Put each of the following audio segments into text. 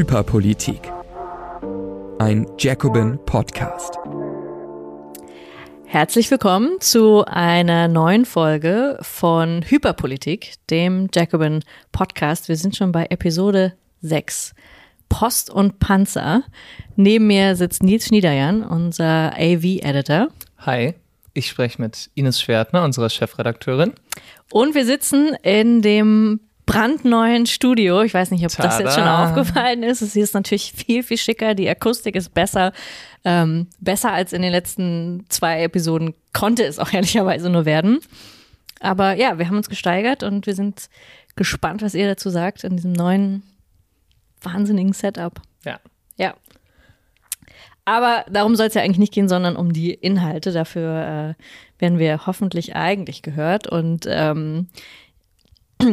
Hyperpolitik. Ein Jacobin Podcast. Herzlich willkommen zu einer neuen Folge von Hyperpolitik, dem Jacobin Podcast. Wir sind schon bei Episode 6. Post und Panzer. Neben mir sitzt Nils Schniederjan, unser AV-Editor. Hi, ich spreche mit Ines Schwertner, unserer Chefredakteurin. Und wir sitzen in dem brandneuen Studio. Ich weiß nicht, ob Tada. das jetzt schon aufgefallen ist. Es ist natürlich viel, viel schicker. Die Akustik ist besser. Ähm, besser als in den letzten zwei Episoden konnte es auch ehrlicherweise nur werden. Aber ja, wir haben uns gesteigert und wir sind gespannt, was ihr dazu sagt in diesem neuen wahnsinnigen Setup. Ja. Ja. Aber darum soll es ja eigentlich nicht gehen, sondern um die Inhalte. Dafür äh, werden wir hoffentlich eigentlich gehört. Und ähm,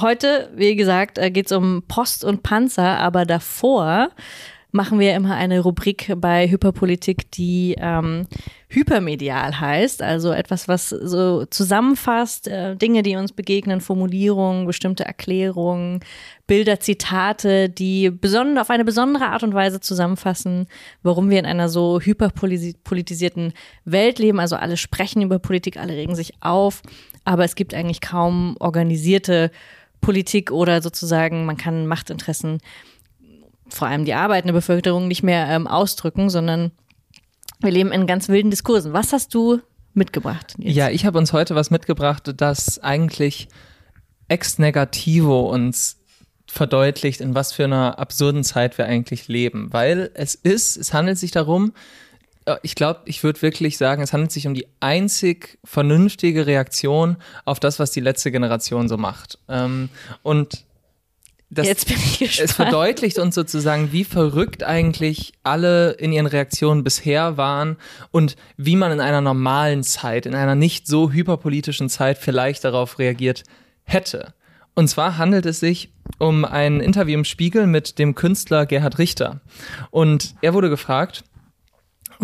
Heute, wie gesagt, äh, geht es um Post und Panzer, aber davor machen wir immer eine Rubrik bei Hyperpolitik, die ähm, hypermedial heißt, also etwas, was so zusammenfasst, äh, Dinge, die uns begegnen, Formulierungen, bestimmte Erklärungen, Bilder, Zitate, die beson auf eine besondere Art und Weise zusammenfassen, warum wir in einer so hyperpolitisierten Welt leben. Also alle sprechen über Politik, alle regen sich auf, aber es gibt eigentlich kaum organisierte Politik oder sozusagen, man kann Machtinteressen, vor allem die arbeitende Bevölkerung, nicht mehr ähm, ausdrücken, sondern wir leben in ganz wilden Diskursen. Was hast du mitgebracht? Jetzt? Ja, ich habe uns heute was mitgebracht, das eigentlich ex negativo uns verdeutlicht, in was für einer absurden Zeit wir eigentlich leben. Weil es ist, es handelt sich darum, ich glaube, ich würde wirklich sagen, es handelt sich um die einzig vernünftige Reaktion auf das, was die letzte Generation so macht. Ähm, und das, Jetzt bin ich gespannt. es verdeutlicht uns sozusagen, wie verrückt eigentlich alle in ihren Reaktionen bisher waren und wie man in einer normalen Zeit, in einer nicht so hyperpolitischen Zeit vielleicht darauf reagiert hätte. Und zwar handelt es sich um ein Interview im Spiegel mit dem Künstler Gerhard Richter. Und er wurde gefragt,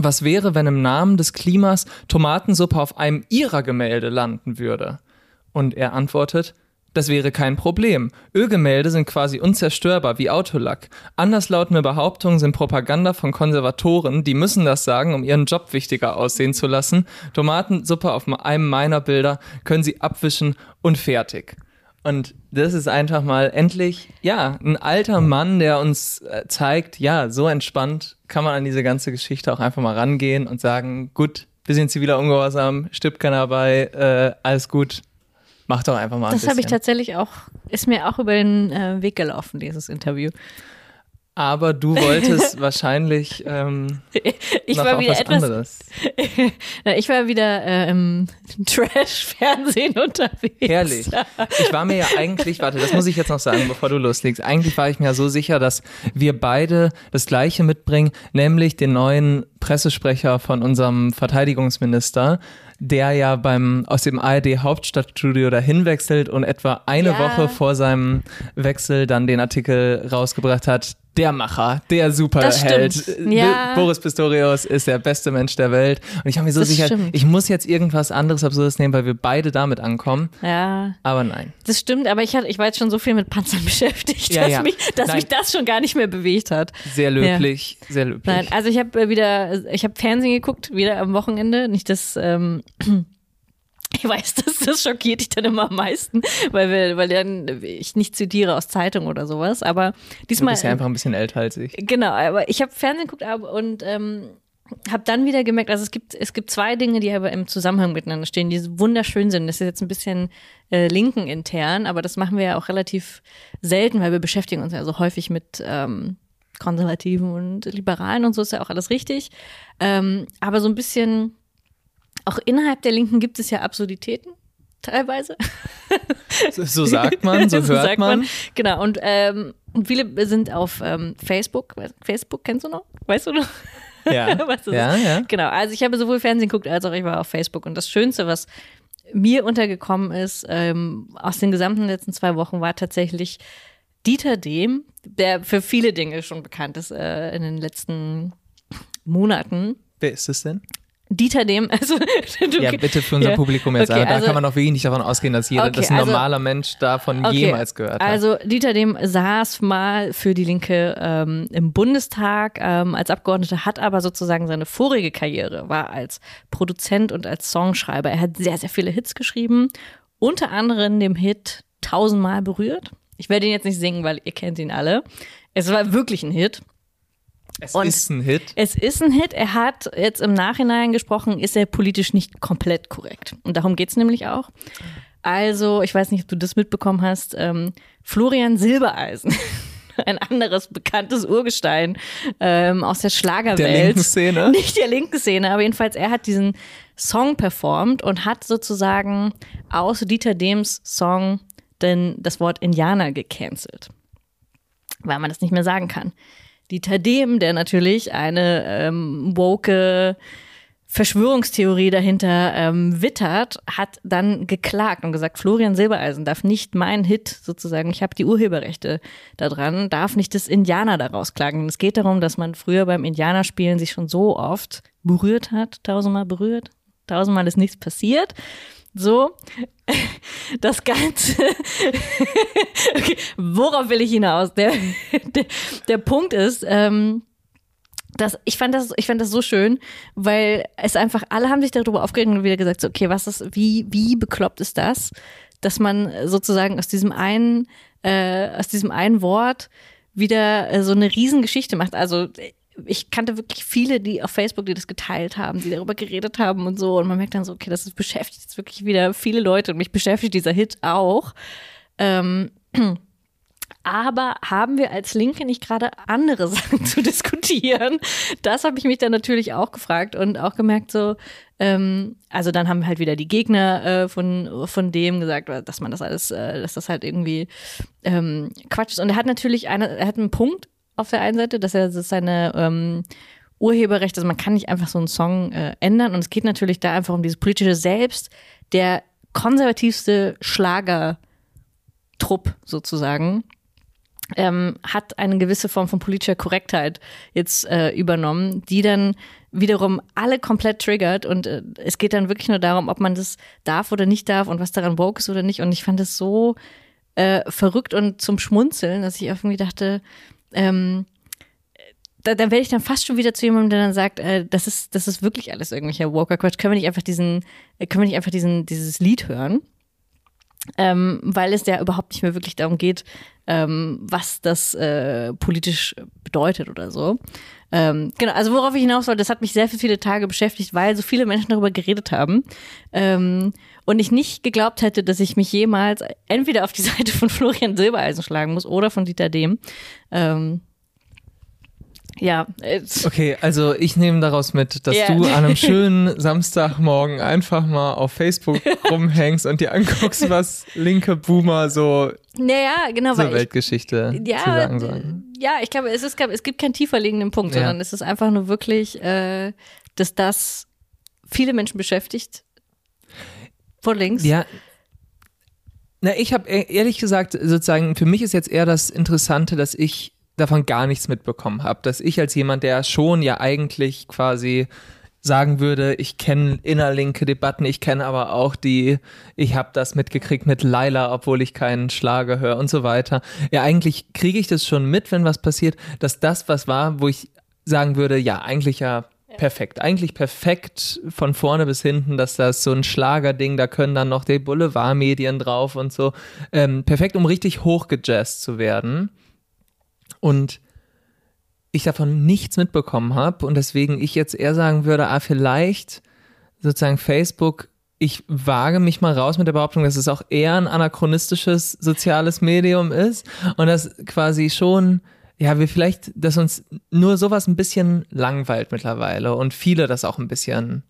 was wäre, wenn im Namen des Klimas Tomatensuppe auf einem ihrer Gemälde landen würde? Und er antwortet, das wäre kein Problem. Ölgemälde sind quasi unzerstörbar wie Autolack. Anderslautende Behauptungen sind Propaganda von Konservatoren, die müssen das sagen, um ihren Job wichtiger aussehen zu lassen. Tomatensuppe auf einem meiner Bilder können sie abwischen und fertig. Und das ist einfach mal endlich, ja, ein alter Mann, der uns äh, zeigt, ja, so entspannt kann man an diese ganze Geschichte auch einfach mal rangehen und sagen, gut, wir sind ziviler Ungehorsam, stirbt keiner bei, äh, alles gut, mach doch einfach mal ein Das habe ich tatsächlich auch, ist mir auch über den äh, Weg gelaufen, dieses Interview. Aber du wolltest wahrscheinlich ähm, ich war wieder was etwas, anderes. ich war wieder äh, im Trash-Fernsehen unterwegs. Herrlich. Ich war mir ja eigentlich, warte, das muss ich jetzt noch sagen, bevor du loslegst. Eigentlich war ich mir ja so sicher, dass wir beide das Gleiche mitbringen, nämlich den neuen Pressesprecher von unserem Verteidigungsminister, der ja beim aus dem ARD Hauptstadtstudio dahin wechselt und etwa eine Ja. Woche vor seinem Wechsel dann den Artikel rausgebracht hat. Der Macher, der Superheld. Äh, Ja. Boris Pistorius ist der beste Mensch der Welt. Und ich habe mir so Das sicher, stimmt. ich muss jetzt irgendwas anderes Absurdes nehmen, weil wir beide damit ankommen. Ja, Aber nein. das stimmt, aber ich, hatte, ich war jetzt schon so viel mit Panzern beschäftigt, Ja, dass, ja. Mich, dass Nein. mich das schon gar nicht mehr bewegt hat. Sehr löblich, sehr löblich. Nein, also ich habe wieder, ich habe Fernsehen geguckt, wieder am Wochenende. Nicht das, ähm, ich weiß, das, das schockiert dich dann immer am meisten, weil wir, weil dann ich nicht zitiere aus Zeitung oder sowas. Aber du diesmal. bist ja einfach ein bisschen älter als ich. Genau, aber ich habe Fernsehen geguckt und ähm, habe dann wieder gemerkt, also es gibt, es gibt zwei Dinge, die aber im Zusammenhang miteinander stehen, die wunderschön sind. Das ist jetzt ein bisschen äh, linken intern, aber das machen wir ja auch relativ selten, weil wir beschäftigen uns ja so häufig mit ähm, Konservativen und Liberalen und so ist ja auch alles richtig. Ähm, aber so ein bisschen, auch innerhalb der Linken gibt es ja Absurditäten. Teilweise. So, so sagt man, so, hört sagt man. Genau, und ähm, viele sind auf ähm, Facebook. Facebook kennst du noch? Weißt du noch? Ja, Was das ja, ist? ja. Genau, also ich habe sowohl Fernsehen geguckt, als auch ich war auf Facebook. Und das Schönste, was mir untergekommen ist, ähm, aus den gesamten letzten zwei Wochen, war tatsächlich Dieter Dehm, der für viele Dinge schon bekannt ist äh, in den letzten Monaten. Wer ist es denn? Dieter Dem, also du, Ja, bitte für unser ja. Publikum jetzt, Okay, da also- kann man auch wirklich nicht davon ausgehen, dass jeder, Okay, dass ein also- normaler Mensch davon Okay, jemals gehört hat. Also Dieter Dem saß mal für die Linke ähm, im Bundestag ähm, als Abgeordneter, hat aber sozusagen seine vorige Karriere, war als Produzent und als Songschreiber. Er hat sehr, sehr viele Hits geschrieben, unter anderem dem Hit Tausendmal berührt. Ich werde ihn jetzt nicht singen, weil ihr kennt ihn alle. Es war wirklich ein Hit. Es und- ist ein Hit. Es ist ein Hit. Er hat jetzt im Nachhinein gesprochen, ist er politisch nicht komplett korrekt. Und darum geht's nämlich auch. Also, ich weiß nicht, ob du das mitbekommen hast. Ähm, Florian Silbereisen, ein anderes bekanntes Urgestein ähm, aus der Schlagerwelt. Der linken Szene. Nicht der linken Szene, aber jedenfalls, er hat diesen Song performt und hat sozusagen aus Dieter Dems Song denn das Wort Indianer gecancelt weil man das nicht mehr sagen kann. Dieter Dehm, der natürlich eine ähm, woke Verschwörungstheorie dahinter ähm, wittert, hat dann geklagt und gesagt, Florian Silbereisen darf nicht mein Hit sozusagen, ich habe die Urheberrechte daran, darf nicht das Indianer daraus klagen. Es geht darum, dass man früher beim Indianerspielen sich schon so oft berührt hat, tausendmal berührt, tausendmal ist nichts passiert. So, das Ganze. okay, worauf will ich hinaus? Der, der, der Punkt ist, ähm, dass ich fand das, ich fand das so schön, weil es einfach, alle haben sich darüber aufgeregt und wieder gesagt, so, okay, was ist, wie, wie bekloppt ist das, dass man sozusagen aus diesem einen, äh, aus diesem einen Wort wieder äh, so eine Riesengeschichte macht. Also ich kannte wirklich viele, die auf Facebook, die das geteilt haben, die darüber geredet haben und so. Und man merkt dann so, okay, das ist beschäftigt jetzt wirklich wieder viele Leute und mich beschäftigt dieser Hit auch. Ähm, aber haben wir als Linke nicht gerade andere Sachen zu diskutieren? Das habe ich mich dann natürlich auch gefragt und auch gemerkt, so, ähm, also dann haben halt wieder die Gegner äh, von, von dem gesagt, dass man das alles, äh, dass das halt irgendwie ähm, Quatsch ist. Und er hat natürlich eine, er hat einen Punkt auf der einen Seite, dass er dass seine ähm, Urheberrechte, also man kann nicht einfach so einen Song äh, ändern. Und es geht natürlich da einfach um dieses politische Selbst, der konservativste Schlagertrupp sozusagen ähm, hat eine gewisse Form von politischer Korrektheit jetzt äh, übernommen, die dann wiederum alle komplett triggert und äh, es geht dann wirklich nur darum, ob man das darf oder nicht darf und was daran woke ist oder nicht und ich fand es so äh, verrückt und zum Schmunzeln, dass ich irgendwie dachte, ähm, da, da werde ich dann fast schon wieder zu jemandem, der dann sagt, äh, das ist das ist wirklich alles irgendwelcher Woker Quatsch. Können wir nicht einfach diesen, äh, können wir nicht einfach diesen dieses Lied hören? ähm, weil es ja überhaupt nicht mehr wirklich darum geht, ähm, was das äh, politisch bedeutet oder so. Ähm, genau, also worauf ich hinaus wollte, das hat mich sehr viele Tage beschäftigt, weil so viele Menschen darüber geredet haben ähm, und ich nicht geglaubt hätte, dass ich mich jemals entweder auf die Seite von Florian Silbereisen schlagen muss oder von Dieter Dehm. Ähm, ja, Okay, also ich nehme daraus mit, dass Ja. du an einem schönen Samstagmorgen einfach mal auf Facebook rumhängst und dir anguckst, was linke Boomer so naja, genau, zur weil ich, Weltgeschichte ja, zu sagen sollen. ja, ich glaube, es, ist, es gibt keinen tiefer liegenden Punkt, Ja. sondern es ist einfach nur wirklich, äh, dass das viele Menschen beschäftigt. Von links. Ja. Na, ich habe ehrlich gesagt, sozusagen, für mich ist jetzt eher das Interessante, dass ich davon gar nichts mitbekommen habe. Dass ich als jemand, der schon ja eigentlich quasi sagen würde, ich kenne innerlinke Debatten, ich kenne aber auch die, ich habe das mitgekriegt mit Laila, obwohl ich keinen Schlager höre und so weiter. Ja, eigentlich kriege ich das schon mit, wenn was passiert, dass das was war, wo ich sagen würde, ja, eigentlich ja perfekt. Eigentlich perfekt von vorne bis hinten, dass das so ein Schlagerding, da können dann noch die Boulevardmedien drauf und so. Ähm, perfekt, um richtig hochgejazzt zu werden. Und ich davon nichts mitbekommen habe und deswegen ich jetzt eher sagen würde, ah, vielleicht sozusagen Facebook, ich wage mich mal raus mit der Behauptung, dass es auch eher ein anachronistisches soziales Medium ist und dass quasi schon, ja, wir vielleicht, dass uns nur sowas ein bisschen langweilt mittlerweile und viele das auch ein bisschen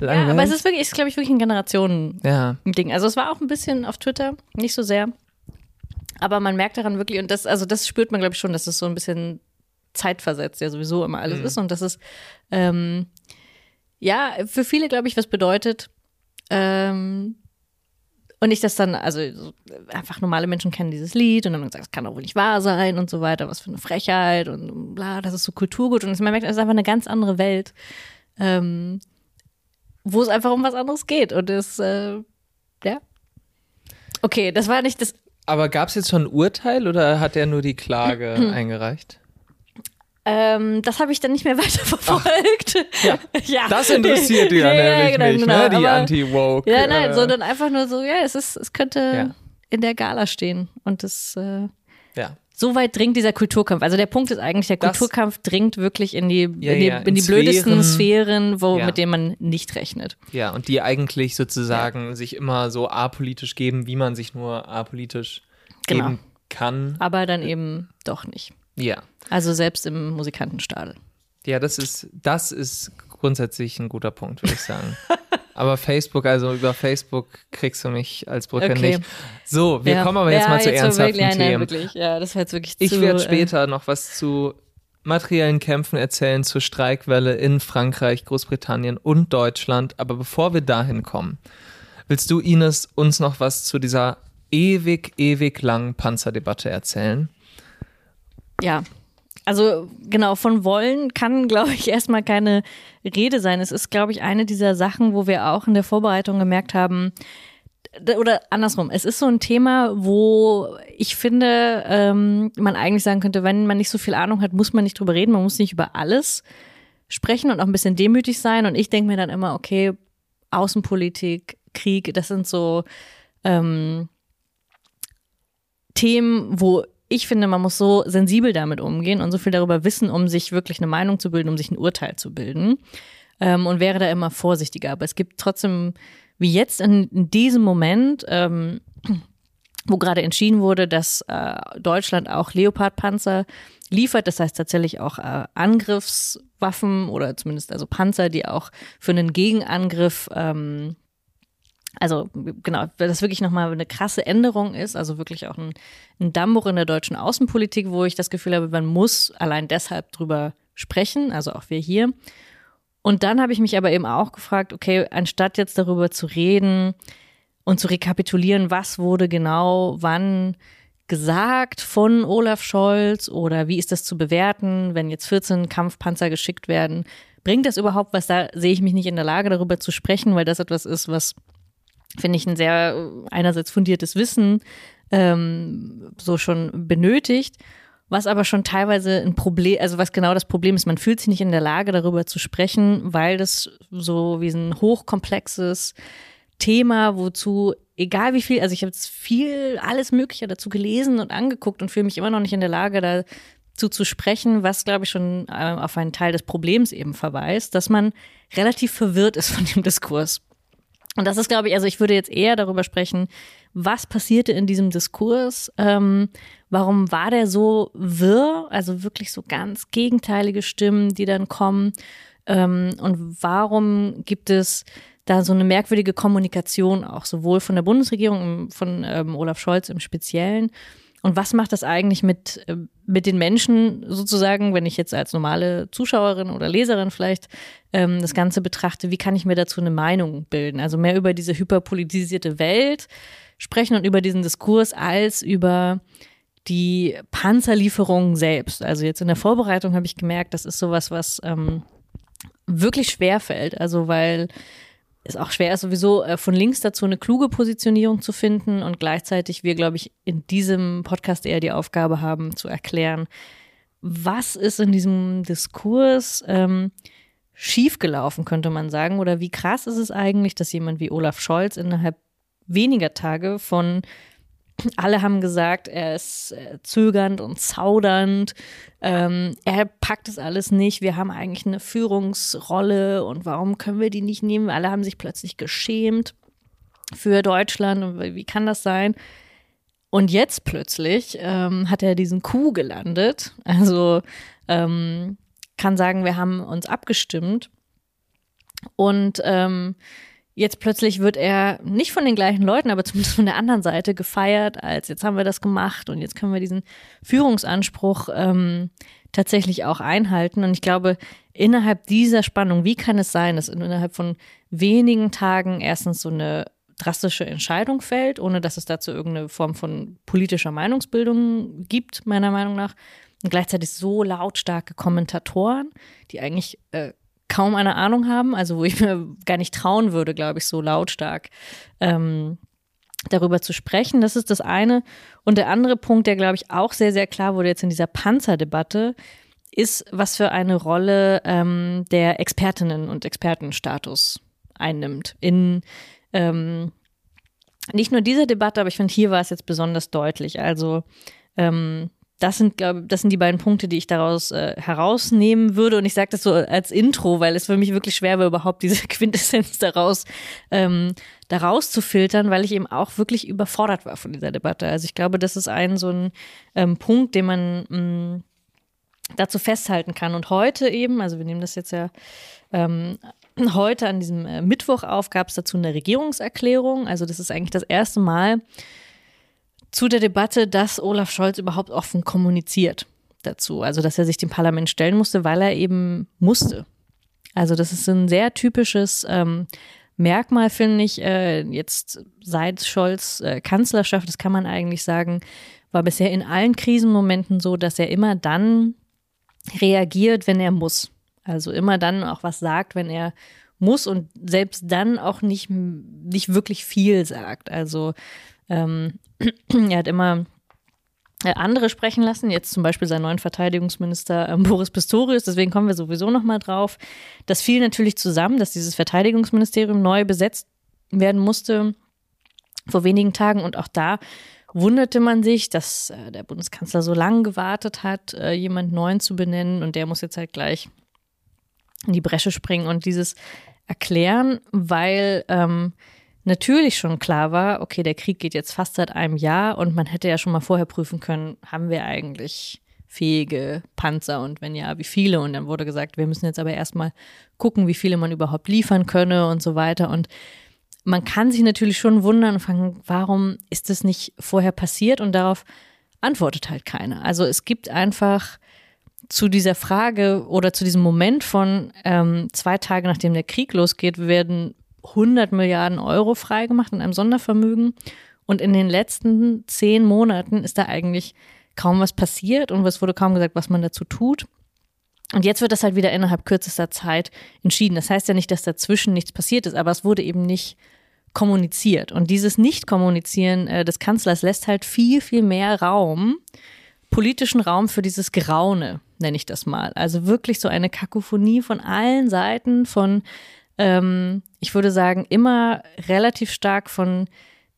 Ja, langweilt. aber es ist wirklich, ist, glaube ich, wirklich ein Generationen. ja. Also es war auch ein bisschen auf Twitter, nicht so sehr. Aber man merkt daran wirklich, und das, also das spürt man, glaube ich, schon, dass es so ein bisschen zeitversetzt ja sowieso immer alles ist. Und dass es ähm, ja für viele, glaube ich, was bedeutet. Ähm, und nicht, dass dann, also so, einfach normale Menschen kennen dieses Lied und dann sagen, das kann doch wohl nicht wahr sein und so weiter, was für eine Frechheit und bla, das ist so Kulturgut. Und man merkt, es ist einfach eine ganz andere Welt ähm, wo es einfach um was anderes geht. Und das, äh, ja. Okay, das war nicht das. Aber gab es jetzt schon ein Urteil oder hat er nur die Klage eingereicht? Ähm, das habe ich dann nicht mehr weiterverfolgt. Ja, ja. Das interessiert die ja, nämlich genau, nicht, genau. ne? Die Anti-Woke. Ja, nein, äh, sondern einfach nur so, ja, es ist, es könnte Ja. in der Gala stehen. Und das, äh, Ja. so weit dringt dieser Kulturkampf. Also der Punkt ist eigentlich, der Das- Kulturkampf dringt wirklich in die, in die, in in die blödesten Sphären. Sphären, wo, mit denen man nicht rechnet. Ja, und die eigentlich sozusagen sich immer so apolitisch geben, wie man sich nur apolitisch Genau. geben kann. Aber dann eben doch nicht. Ja. Also selbst im Musikantenstadel. Ja, das ist, das ist grundsätzlich ein guter Punkt, würde ich sagen. aber Facebook, also über Facebook kriegst du mich als Brücke Okay. nicht. So, wir Ja. kommen aber jetzt ja, mal zu jetzt ernsthaften wirklich, Themen. wirklich. Ja, das war jetzt wirklich Ich zu, werde äh, später noch was zu materiellen Kämpfen erzählen, zur Streikwelle in Frankreich, Großbritannien und Deutschland. Aber bevor wir dahin kommen, willst du, Ines, uns noch was zu dieser ewig, ewig langen Panzerdebatte erzählen? Ja. Also genau, von wollen kann, glaube ich, erstmal keine Rede sein. Es ist, glaube ich, eine dieser Sachen, wo wir auch in der Vorbereitung gemerkt haben, oder andersrum, es ist so ein Thema, wo ich finde, ähm, man eigentlich sagen könnte, wenn man nicht so viel Ahnung hat, muss man nicht drüber reden, man muss nicht über alles sprechen und auch ein bisschen demütig sein. Und ich denke mir dann immer, okay, Außenpolitik, Krieg, das sind so ähm, Themen, wo ich finde, man muss so sensibel damit umgehen und so viel darüber wissen, um sich wirklich eine Meinung zu bilden, um sich ein Urteil zu bilden. Ähm, und wäre da immer vorsichtiger. Aber es gibt trotzdem, wie jetzt in, in diesem Moment, ähm, wo gerade entschieden wurde, dass äh, Deutschland auch Leopardpanzer liefert, das heißt tatsächlich auch äh, Angriffswaffen oder zumindest also Panzer, die auch für einen Gegenangriff ähm, also genau, weil das wirklich nochmal eine krasse Änderung ist, also wirklich auch ein, ein Dammbruch in der deutschen Außenpolitik, wo ich das Gefühl habe, man muss allein deshalb drüber sprechen, also auch wir hier. Und dann habe ich mich aber eben auch gefragt, okay, anstatt jetzt darüber zu reden und zu rekapitulieren, was wurde genau wann gesagt von Olaf Scholz oder wie ist das zu bewerten, wenn jetzt 14 Kampfpanzer geschickt werden, bringt das überhaupt was? Da sehe ich mich nicht in der Lage, darüber zu sprechen, weil das etwas ist, was finde ich, ein sehr einerseits fundiertes Wissen ähm, so schon benötigt, was aber schon teilweise ein Problem, also was genau das Problem ist, man fühlt sich nicht in der Lage, darüber zu sprechen, weil das so wie ein hochkomplexes Thema, wozu, egal wie viel, also ich habe jetzt viel, alles Mögliche dazu gelesen und angeguckt und fühle mich immer noch nicht in der Lage, dazu zu sprechen, was, glaube ich, schon äh, auf einen Teil des Problems eben verweist, dass man relativ verwirrt ist von dem Diskurs. Und das ist, glaube ich, also ich würde jetzt eher darüber sprechen, was passierte in diesem Diskurs, ähm, warum war der so wirr, also wirklich so ganz gegenteilige Stimmen, die dann kommen. Ähm, und warum gibt es da so eine merkwürdige Kommunikation auch, sowohl von der Bundesregierung, von ähm, Olaf Scholz im Speziellen. Und was macht das eigentlich mit, äh, mit den Menschen sozusagen, wenn ich jetzt als normale Zuschauerin oder Leserin vielleicht ähm, das Ganze betrachte, wie kann ich mir dazu eine Meinung bilden? Also mehr über diese hyperpolitisierte Welt sprechen und über diesen Diskurs als über die Panzerlieferung selbst. Also jetzt in der Vorbereitung habe ich gemerkt, das ist sowas, was ähm, wirklich schwer fällt. Also weil es auch schwer ist, sowieso äh, von links dazu eine kluge Positionierung zu finden und gleichzeitig wir, glaube ich, in diesem Podcast eher die Aufgabe haben, zu erklären, was ist in diesem Diskurs ähm, schiefgelaufen, könnte man sagen, oder wie krass ist es eigentlich, dass jemand wie Olaf Scholz innerhalb weniger Tage von alle haben gesagt, er ist äh, zögernd und zaudernd. Ähm, er packt es alles nicht. Wir haben eigentlich eine Führungsrolle und warum können wir die nicht nehmen? Alle haben sich plötzlich geschämt für Deutschland und wie kann das sein? Und jetzt plötzlich ähm, hat er diesen Coup gelandet. Also ähm, kann sagen, wir haben uns abgestimmt und ähm, Jetzt plötzlich wird er nicht von den gleichen Leuten, aber zumindest von der anderen Seite gefeiert, als jetzt haben wir das gemacht und jetzt können wir diesen Führungsanspruch ähm, tatsächlich auch einhalten. Und ich glaube, innerhalb dieser Spannung, wie kann es sein, dass innerhalb von wenigen Tagen erstens so eine drastische Entscheidung fällt, ohne dass es dazu irgendeine Form von politischer Meinungsbildung gibt, meiner Meinung nach, und gleichzeitig so lautstarke Kommentatoren, die eigentlich äh, kaum eine Ahnung haben, also wo ich mir gar nicht trauen würde, glaube ich, so lautstark ähm, darüber zu sprechen. Das ist das eine. Und der andere Punkt, der, glaube ich, auch sehr, sehr klar wurde jetzt in dieser Panzerdebatte, ist, was für eine Rolle ähm, der Expertinnen und Expertenstatus einnimmt. In ähm, nicht nur dieser Debatte, aber ich finde, hier war es jetzt besonders deutlich. Also ähm, das sind, glaube das sind die beiden Punkte, die ich daraus äh, herausnehmen würde. Und ich sage das so als Intro, weil es für mich wirklich schwer war, überhaupt diese Quintessenz daraus, ähm, daraus zu filtern, weil ich eben auch wirklich überfordert war von dieser Debatte. Also ich glaube, das ist ein so ein ähm, Punkt, den man mh, mm, dazu festhalten kann. Und heute eben, also wir nehmen das jetzt ja ähm, heute an diesem äh, Mittwoch auf, gab es dazu eine Regierungserklärung. Also das ist eigentlich das erste Mal, zu der Debatte, dass Olaf Scholz überhaupt offen kommuniziert dazu. Also, dass er sich dem Parlament stellen musste, weil er eben musste. Also, das ist ein sehr typisches ähm, Merkmal, finde ich, äh, jetzt seit Scholz äh, Kanzlerschaft, das kann man eigentlich sagen, war bisher in allen Krisenmomenten so, dass er immer dann reagiert, wenn er muss. Also immer dann auch was sagt, wenn er muss und selbst dann auch nicht, nicht wirklich viel sagt. Also ähm, er hat immer äh, andere sprechen lassen, jetzt zum Beispiel seinen neuen Verteidigungsminister ähm, Boris Pistorius, deswegen kommen wir sowieso nochmal drauf. Das fiel natürlich zusammen, dass dieses Verteidigungsministerium neu besetzt werden musste vor wenigen Tagen. Und auch da wunderte man sich, dass äh, der Bundeskanzler so lange gewartet hat, äh, jemand neuen zu benennen. Und der muss jetzt halt gleich in die Bresche springen und dieses erklären, weil ähm, natürlich schon klar war, okay, der Krieg geht jetzt fast seit einem Jahr und man hätte ja schon mal vorher prüfen können, haben wir eigentlich fähige Panzer und wenn ja, wie viele? Und dann wurde gesagt, wir müssen jetzt aber erstmal gucken, wie viele man überhaupt liefern könne und so weiter. Und man kann sich natürlich schon wundern und fragen, warum ist das nicht vorher passiert? Und darauf antwortet halt keiner. Also es gibt einfach zu dieser Frage oder zu diesem Moment von ähm, zwei Tage nachdem der Krieg losgeht, werden 100 Milliarden Euro freigemacht in einem Sondervermögen. Und in den letzten zehn Monaten ist da eigentlich kaum was passiert und es wurde kaum gesagt, was man dazu tut. Und jetzt wird das halt wieder innerhalb kürzester Zeit entschieden. Das heißt ja nicht, dass dazwischen nichts passiert ist, aber es wurde eben nicht kommuniziert. Und dieses Nicht-Kommunizieren äh, des Kanzlers lässt halt viel, viel mehr Raum, politischen Raum für dieses Geraune, nenne ich das mal. Also wirklich so eine Kakophonie von allen Seiten, von ähm, ich würde sagen, immer relativ stark von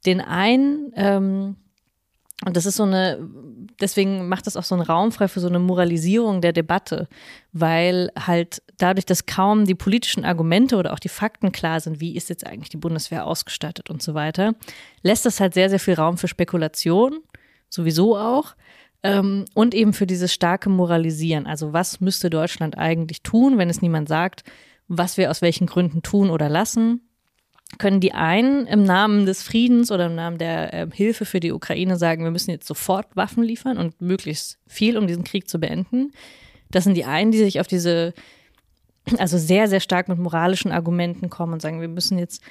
den einen, ähm, und das ist so eine, deswegen macht das auch so einen Raum frei für so eine Moralisierung der Debatte, weil halt dadurch, dass kaum die politischen Argumente oder auch die Fakten klar sind, wie ist jetzt eigentlich die Bundeswehr ausgestattet und so weiter, lässt das halt sehr, sehr viel Raum für Spekulation, sowieso auch, ähm, und eben für dieses starke Moralisieren. Also was müsste Deutschland eigentlich tun, wenn es niemand sagt, was wir aus welchen Gründen tun oder lassen, können die einen im Namen des Friedens oder im Namen der äh, Hilfe für die Ukraine sagen, wir müssen jetzt sofort Waffen liefern und möglichst viel, um diesen Krieg zu beenden. Das sind die einen, die sich auf diese, also sehr, sehr stark mit moralischen Argumenten kommen und sagen, wir müssen jetzt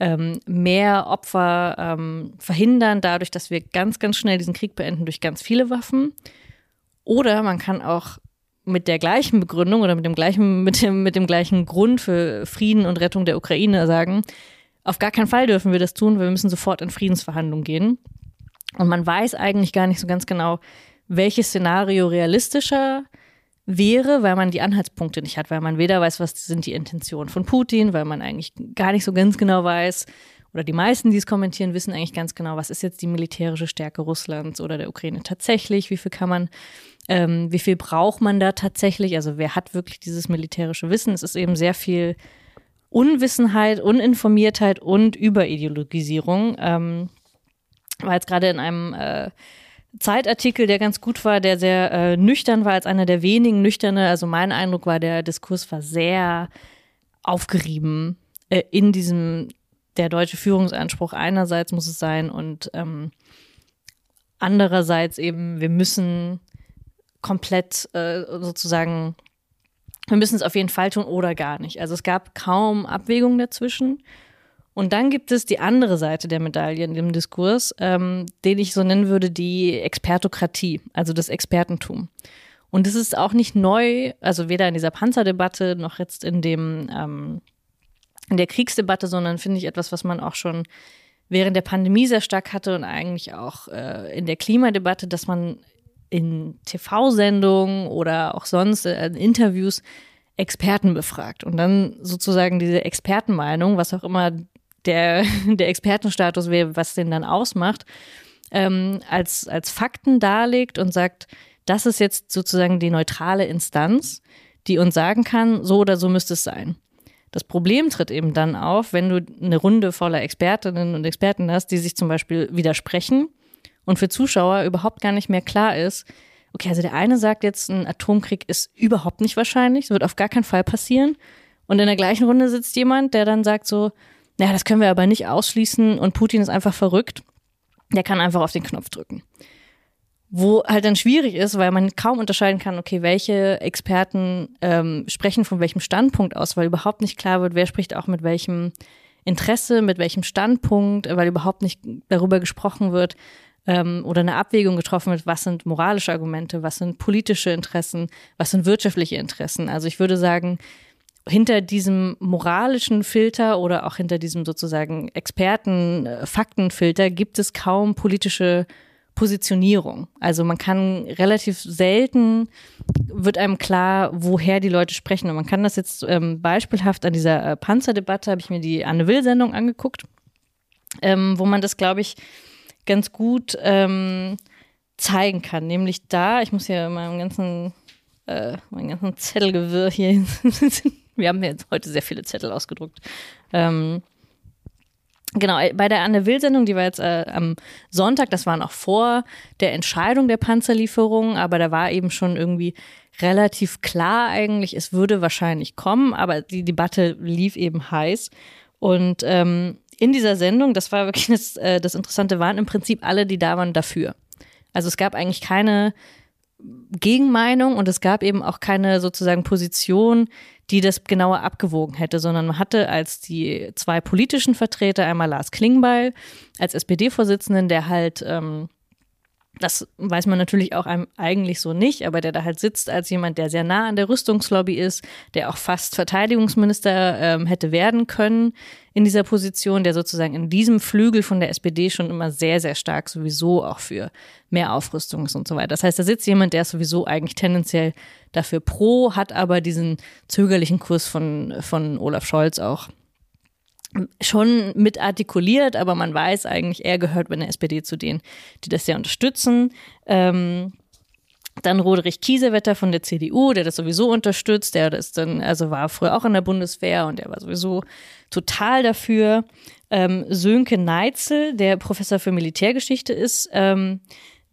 ähm, mehr Opfer ähm, verhindern, dadurch, dass wir ganz, ganz schnell diesen Krieg beenden durch ganz viele Waffen. Oder man kann auch mit der gleichen Begründung oder mit dem gleichen, mit dem, mit dem gleichen Grund für Frieden und Rettung der Ukraine sagen, auf gar keinen Fall dürfen wir das tun, wir müssen sofort in Friedensverhandlungen gehen. Und man weiß eigentlich gar nicht so ganz genau, welches Szenario realistischer wäre, weil man die Anhaltspunkte nicht hat, weil man weder weiß, was sind die Intentionen von Putin, weil man eigentlich gar nicht so ganz genau weiß, oder die meisten, die es kommentieren, wissen eigentlich ganz genau, was ist jetzt die militärische Stärke Russlands oder der Ukraine tatsächlich, wie viel kann man ähm, wie viel braucht man da tatsächlich? Also wer hat wirklich dieses militärische Wissen? Es ist eben sehr viel Unwissenheit, Uninformiertheit und Überideologisierung. Ähm, war jetzt gerade in einem äh, Zeitartikel, der ganz gut war, der sehr äh, nüchtern war, als einer der wenigen nüchterne. Also mein Eindruck war, der Diskurs war sehr aufgerieben äh, in diesem, der deutsche Führungsanspruch einerseits muss es sein und ähm, andererseits eben, wir müssen komplett äh, sozusagen, wir müssen es auf jeden Fall tun oder gar nicht. Also es gab kaum Abwägungen dazwischen. Und dann gibt es die andere Seite der Medaille in dem Diskurs, ähm, den ich so nennen würde, die Expertokratie, also das Expertentum. Und es ist auch nicht neu, also weder in dieser Panzerdebatte noch jetzt in dem ähm, in der Kriegsdebatte, sondern finde ich etwas, was man auch schon während der Pandemie sehr stark hatte und eigentlich auch äh, in der Klimadebatte, dass man in TV-Sendungen oder auch sonst äh, in Interviews Experten befragt und dann sozusagen diese Expertenmeinung, was auch immer der, der Expertenstatus wäre, was den dann ausmacht, ähm, als, als Fakten darlegt und sagt, das ist jetzt sozusagen die neutrale Instanz, die uns sagen kann, so oder so müsste es sein. Das Problem tritt eben dann auf, wenn du eine Runde voller Expertinnen und Experten hast, die sich zum Beispiel widersprechen und für Zuschauer überhaupt gar nicht mehr klar ist, okay, also der eine sagt jetzt, ein Atomkrieg ist überhaupt nicht wahrscheinlich, wird auf gar keinen Fall passieren. Und in der gleichen Runde sitzt jemand, der dann sagt so, naja, das können wir aber nicht ausschließen und Putin ist einfach verrückt. Der kann einfach auf den Knopf drücken wo halt dann schwierig ist, weil man kaum unterscheiden kann, okay, welche Experten ähm, sprechen von welchem Standpunkt aus, weil überhaupt nicht klar wird, wer spricht auch mit welchem Interesse, mit welchem Standpunkt, weil überhaupt nicht darüber gesprochen wird ähm, oder eine Abwägung getroffen wird, was sind moralische Argumente, was sind politische Interessen, was sind wirtschaftliche Interessen. Also ich würde sagen, hinter diesem moralischen Filter oder auch hinter diesem sozusagen Experten-Faktenfilter gibt es kaum politische Positionierung. Also man kann relativ selten, wird einem klar, woher die Leute sprechen. Und man kann das jetzt ähm, beispielhaft an dieser äh, Panzerdebatte, habe ich mir die Anne Will-Sendung angeguckt, ähm, wo man das, glaube ich, ganz gut ähm, zeigen kann. Nämlich da, ich muss ja meinem ganzen, äh, meinen ganzen Zettelgewirr hier, wir haben jetzt heute sehr viele Zettel ausgedruckt. Ähm, Genau, äh, bei der Anne Will-Sendung, die war jetzt äh, am Sonntag, das war noch vor der Entscheidung der Panzerlieferung, aber da war eben schon irgendwie relativ klar eigentlich, es würde wahrscheinlich kommen, aber die Debatte lief eben heiß. Und ähm, in dieser Sendung, das war wirklich das, äh, das Interessante, waren im Prinzip alle, die da waren, dafür. Also es gab eigentlich keine Gegenmeinung und es gab eben auch keine sozusagen Position, die das genauer abgewogen hätte, sondern man hatte als die zwei politischen Vertreter einmal Lars Klingbeil als SPD-Vorsitzenden, der halt ähm, das weiß man natürlich auch eigentlich so nicht, aber der da halt sitzt als jemand, der sehr nah an der Rüstungslobby ist, der auch fast Verteidigungsminister ähm, hätte werden können in dieser Position, der sozusagen in diesem Flügel von der SPD schon immer sehr, sehr stark sowieso auch für mehr Aufrüstung ist und so weiter. Das heißt, da sitzt jemand, der ist sowieso eigentlich tendenziell dafür pro, hat aber diesen zögerlichen Kurs von, von Olaf Scholz auch schon mit artikuliert, aber man weiß eigentlich, er gehört bei der SPD zu denen, die das sehr unterstützen. Ähm, dann Roderich Kiesewetter von der CDU, der das sowieso unterstützt, der das dann, also war früher auch in der Bundeswehr und der war sowieso total dafür. Ähm, Sönke Neitzel, der Professor für Militärgeschichte ist, ähm,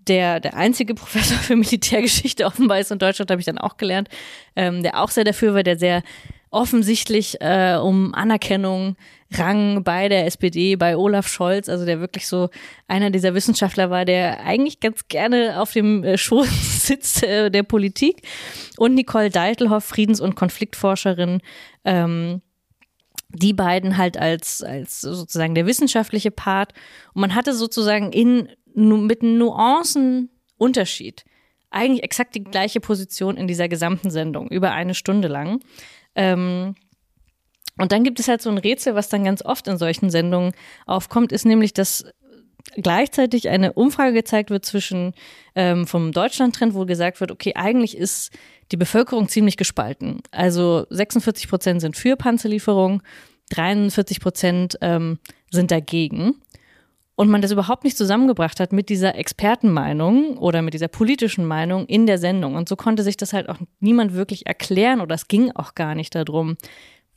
der, der einzige Professor für Militärgeschichte offenbar ist in Deutschland, habe ich dann auch gelernt, ähm, der auch sehr dafür war, der sehr offensichtlich äh, um Anerkennung rang bei der SPD, bei Olaf Scholz, also der wirklich so einer dieser Wissenschaftler war, der eigentlich ganz gerne auf dem äh, Schoß sitzt äh, der Politik. Und Nicole Deitelhoff, Friedens- und Konfliktforscherin, ähm, die beiden halt als, als sozusagen der wissenschaftliche Part. Und man hatte sozusagen in, mit Nuancen Unterschied eigentlich exakt die gleiche Position in dieser gesamten Sendung, über eine Stunde lang. Ähm, und dann gibt es halt so ein Rätsel, was dann ganz oft in solchen Sendungen aufkommt, ist nämlich, dass gleichzeitig eine Umfrage gezeigt wird zwischen ähm, vom Deutschland-Trend, wo gesagt wird, okay, eigentlich ist die Bevölkerung ziemlich gespalten. Also 46 Prozent sind für Panzerlieferung, 43 Prozent ähm, sind dagegen. Und man das überhaupt nicht zusammengebracht hat mit dieser Expertenmeinung oder mit dieser politischen Meinung in der Sendung. Und so konnte sich das halt auch niemand wirklich erklären oder es ging auch gar nicht darum,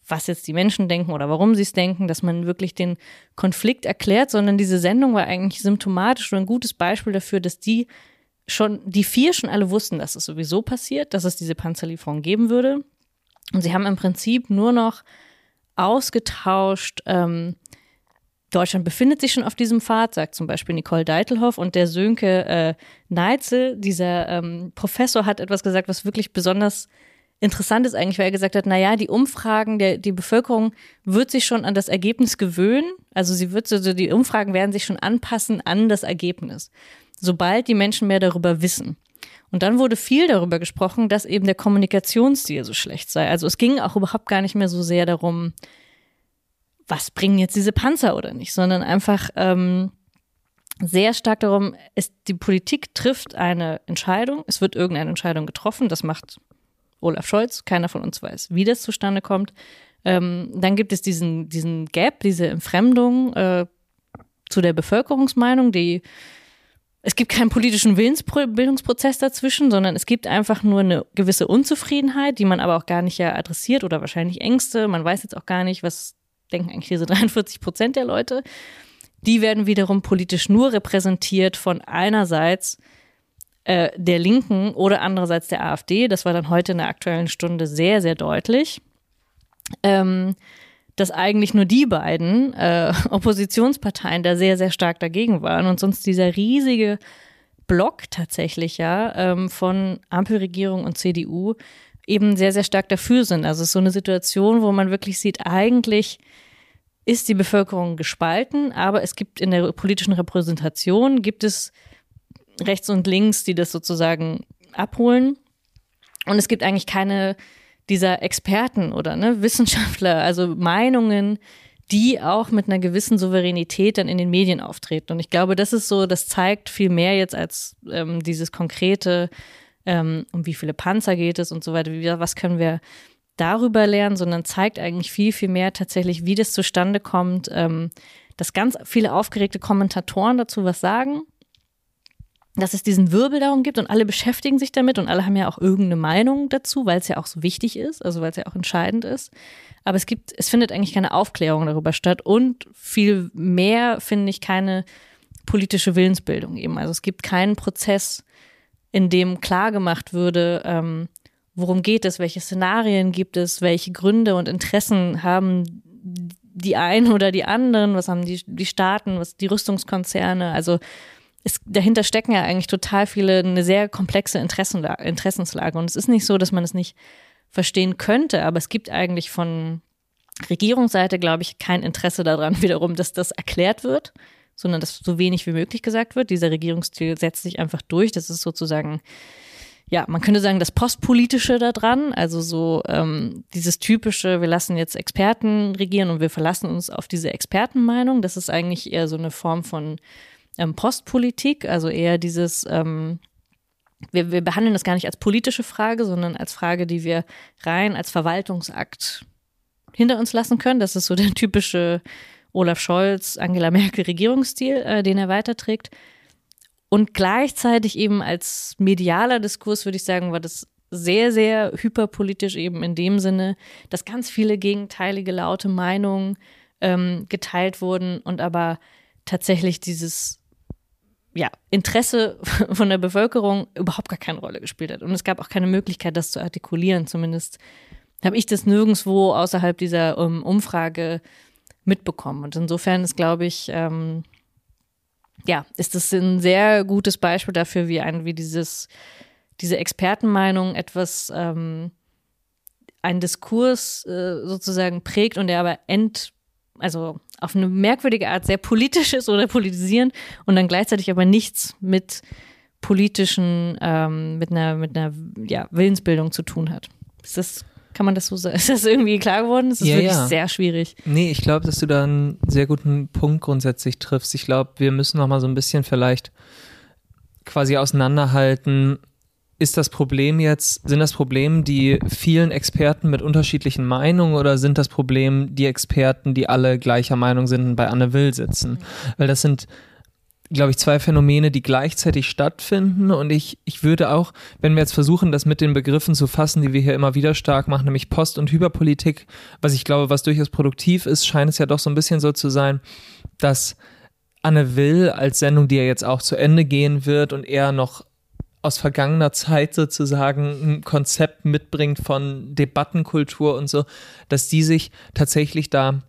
was jetzt die Menschen denken oder warum sie es denken, dass man wirklich den Konflikt erklärt, sondern diese Sendung war eigentlich symptomatisch und ein gutes Beispiel dafür, dass die schon, die vier schon alle wussten, dass es sowieso passiert, dass es diese Panzerlieferung geben würde. Und sie haben im Prinzip nur noch ausgetauscht, ähm, Deutschland befindet sich schon auf diesem Pfad, sagt zum Beispiel Nicole Deitelhoff und der Sönke äh, Neitzel, dieser ähm, Professor, hat etwas gesagt, was wirklich besonders interessant ist eigentlich, weil er gesagt hat, naja, die Umfragen, der, die Bevölkerung wird sich schon an das Ergebnis gewöhnen. Also sie wird, also die Umfragen werden sich schon anpassen an das Ergebnis, sobald die Menschen mehr darüber wissen. Und dann wurde viel darüber gesprochen, dass eben der Kommunikationsstil so schlecht sei. Also es ging auch überhaupt gar nicht mehr so sehr darum, was bringen jetzt diese Panzer oder nicht, sondern einfach ähm, sehr stark darum, ist, die Politik trifft eine Entscheidung, es wird irgendeine Entscheidung getroffen, das macht Olaf Scholz, keiner von uns weiß, wie das zustande kommt. Ähm, dann gibt es diesen, diesen Gap, diese Entfremdung äh, zu der Bevölkerungsmeinung, die es gibt keinen politischen Willensbildungsprozess dazwischen, sondern es gibt einfach nur eine gewisse Unzufriedenheit, die man aber auch gar nicht ja adressiert oder wahrscheinlich Ängste. Man weiß jetzt auch gar nicht, was denken eigentlich diese 43 Prozent der Leute. Die werden wiederum politisch nur repräsentiert von einerseits äh, der Linken oder andererseits der AfD. Das war dann heute in der aktuellen Stunde sehr, sehr deutlich. Ähm, dass eigentlich nur die beiden äh, Oppositionsparteien da sehr, sehr stark dagegen waren und sonst dieser riesige Block tatsächlich ja ähm, von Ampelregierung und CDU eben sehr, sehr stark dafür sind. Also es ist so eine Situation, wo man wirklich sieht, eigentlich ist die Bevölkerung gespalten, aber es gibt in der politischen Repräsentation, gibt es rechts und links, die das sozusagen abholen. Und es gibt eigentlich keine dieser Experten oder ne, Wissenschaftler, also Meinungen, die auch mit einer gewissen Souveränität dann in den Medien auftreten. Und ich glaube, das ist so, das zeigt viel mehr jetzt als ähm, dieses konkrete, ähm, um wie viele Panzer geht es und so weiter, wie, was können wir darüber lernen, sondern zeigt eigentlich viel, viel mehr tatsächlich, wie das zustande kommt, ähm, dass ganz viele aufgeregte Kommentatoren dazu was sagen dass es diesen Wirbel darum gibt und alle beschäftigen sich damit und alle haben ja auch irgendeine Meinung dazu, weil es ja auch so wichtig ist, also weil es ja auch entscheidend ist. Aber es gibt, es findet eigentlich keine Aufklärung darüber statt und viel mehr finde ich keine politische Willensbildung eben. Also es gibt keinen Prozess, in dem klar gemacht würde, ähm, worum geht es, welche Szenarien gibt es, welche Gründe und Interessen haben die einen oder die anderen, was haben die, die Staaten, was die Rüstungskonzerne, also es, dahinter stecken ja eigentlich total viele, eine sehr komplexe Interessenlage, Interessenslage. Und es ist nicht so, dass man es nicht verstehen könnte, aber es gibt eigentlich von Regierungsseite, glaube ich, kein Interesse daran wiederum, dass das erklärt wird, sondern dass so wenig wie möglich gesagt wird. Dieser Regierungsstil setzt sich einfach durch. Das ist sozusagen, ja, man könnte sagen, das Postpolitische da dran, also so ähm, dieses typische, wir lassen jetzt Experten regieren und wir verlassen uns auf diese Expertenmeinung. Das ist eigentlich eher so eine Form von ähm, Postpolitik, also eher dieses, ähm, wir, wir behandeln das gar nicht als politische Frage, sondern als Frage, die wir rein als Verwaltungsakt hinter uns lassen können. Das ist so der typische Olaf Scholz, Angela Merkel Regierungsstil, äh, den er weiterträgt. Und gleichzeitig eben als medialer Diskurs, würde ich sagen, war das sehr, sehr hyperpolitisch eben in dem Sinne, dass ganz viele gegenteilige laute Meinungen ähm, geteilt wurden und aber tatsächlich dieses ja, Interesse von der Bevölkerung überhaupt gar keine Rolle gespielt hat. Und es gab auch keine Möglichkeit, das zu artikulieren. Zumindest habe ich das nirgendwo außerhalb dieser um, Umfrage mitbekommen. Und insofern ist, glaube ich, ähm, ja, ist das ein sehr gutes Beispiel dafür, wie ein, wie dieses, diese Expertenmeinung etwas, ähm, einen Diskurs äh, sozusagen prägt und der aber end, also auf eine merkwürdige Art sehr politisch ist oder politisieren und dann gleichzeitig aber nichts mit politischen, ähm, mit einer, mit einer ja, Willensbildung zu tun hat. Ist das, kann man das so sagen? Ist das irgendwie klar geworden? Das ist ja, wirklich ja. sehr schwierig. Nee, ich glaube, dass du da einen sehr guten Punkt grundsätzlich triffst. Ich glaube, wir müssen noch mal so ein bisschen vielleicht quasi auseinanderhalten, ist das Problem jetzt, sind das Probleme die vielen Experten mit unterschiedlichen Meinungen oder sind das Problem die Experten, die alle gleicher Meinung sind und bei Anne Will sitzen? Mhm. Weil das sind, glaube ich, zwei Phänomene, die gleichzeitig stattfinden. Und ich, ich würde auch, wenn wir jetzt versuchen, das mit den Begriffen zu fassen, die wir hier immer wieder stark machen, nämlich Post- und Hyperpolitik, was ich glaube, was durchaus produktiv ist, scheint es ja doch so ein bisschen so zu sein, dass Anne Will als Sendung, die ja jetzt auch zu Ende gehen wird und eher noch aus vergangener Zeit sozusagen ein Konzept mitbringt von Debattenkultur und so, dass die sich tatsächlich da,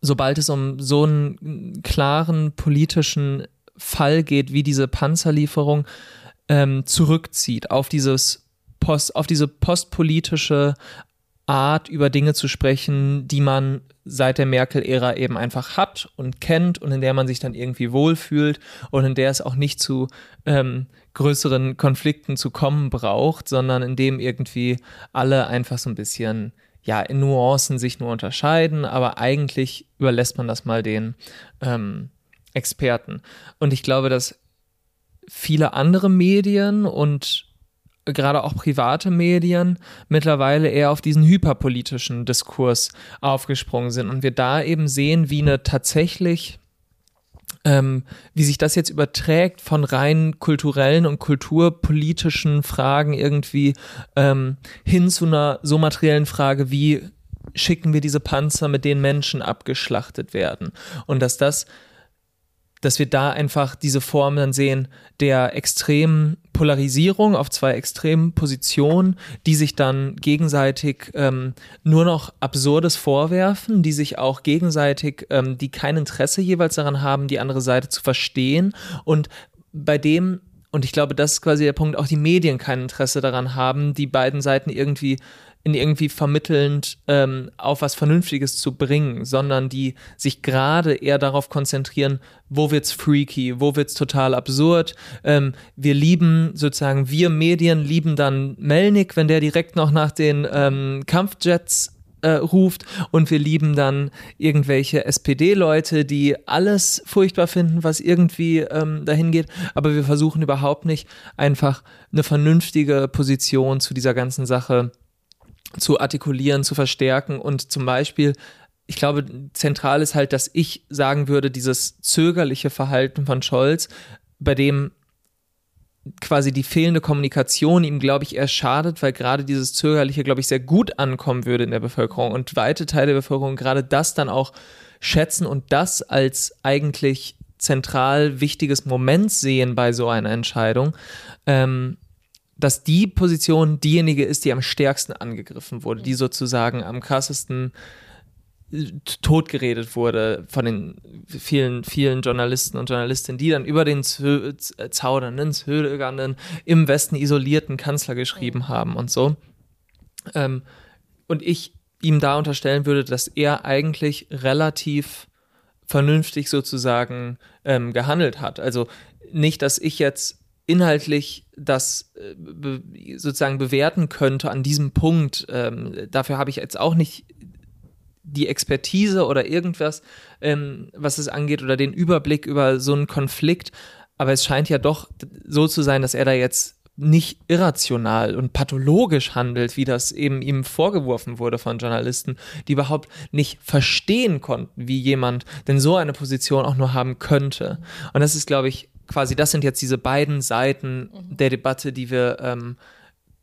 sobald es um so einen klaren politischen Fall geht, wie diese Panzerlieferung, ähm, zurückzieht auf dieses Post, auf diese postpolitische Art, über Dinge zu sprechen, die man seit der Merkel-Ära eben einfach hat und kennt und in der man sich dann irgendwie wohlfühlt und in der es auch nicht zu ähm, größeren Konflikten zu kommen braucht, sondern in dem irgendwie alle einfach so ein bisschen ja in Nuancen sich nur unterscheiden, aber eigentlich überlässt man das mal den ähm, Experten. Und ich glaube, dass viele andere Medien und gerade auch private Medien mittlerweile eher auf diesen hyperpolitischen Diskurs aufgesprungen sind und wir da eben sehen, wie eine tatsächlich ähm, wie sich das jetzt überträgt von rein kulturellen und kulturpolitischen Fragen irgendwie ähm, hin zu einer so materiellen Frage wie schicken wir diese Panzer, mit denen Menschen abgeschlachtet werden. Und dass das dass wir da einfach diese Form dann sehen der extremen Polarisierung auf zwei extremen Positionen, die sich dann gegenseitig ähm, nur noch Absurdes vorwerfen, die sich auch gegenseitig, ähm, die kein Interesse jeweils daran haben, die andere Seite zu verstehen und bei dem und ich glaube, das ist quasi der Punkt, auch die Medien kein Interesse daran haben, die beiden Seiten irgendwie in irgendwie vermittelnd ähm, auf was Vernünftiges zu bringen, sondern die sich gerade eher darauf konzentrieren, wo wird's freaky, wo wird's total absurd. Ähm, wir lieben sozusagen, wir Medien lieben dann Melnik, wenn der direkt noch nach den ähm, Kampfjets äh, ruft und wir lieben dann irgendwelche SPD-Leute, die alles furchtbar finden, was irgendwie ähm, dahin geht, aber wir versuchen überhaupt nicht einfach eine vernünftige Position zu dieser ganzen Sache zu artikulieren, zu verstärken und zum Beispiel ich glaube, zentral ist halt, dass ich sagen würde, dieses zögerliche Verhalten von Scholz, bei dem quasi die fehlende Kommunikation ihm, glaube ich, eher schadet, weil gerade dieses Zögerliche, glaube ich, sehr gut ankommen würde in der Bevölkerung und weite Teile der Bevölkerung gerade das dann auch schätzen und das als eigentlich zentral wichtiges Moment sehen bei so einer Entscheidung. Ähm, dass die Position diejenige ist, die am stärksten angegriffen wurde, die sozusagen am krassesten äh, totgeredet wurde von den vielen, vielen Journalisten und Journalistinnen, die dann über den zaudernden, zögernden, im Westen isolierten Kanzler geschrieben haben und so. Ähm, und ich ihm da unterstellen würde, dass er eigentlich relativ vernünftig sozusagen ähm, gehandelt hat. Also nicht, dass ich jetzt inhaltlich das äh, sozusagen bewerten könnte an diesem Punkt. Ähm, dafür habe ich jetzt auch nicht die Expertise oder irgendwas, ähm, was es angeht, oder den Überblick über so einen Konflikt. Aber es scheint ja doch so zu sein, dass er da jetzt nicht irrational und pathologisch handelt, wie das eben ihm vorgeworfen wurde von Journalisten, die überhaupt nicht verstehen konnten, wie jemand denn so eine Position auch nur haben könnte. Und das ist, glaube ich, quasi, das sind jetzt diese beiden Seiten mhm. der Debatte, die wir ähm,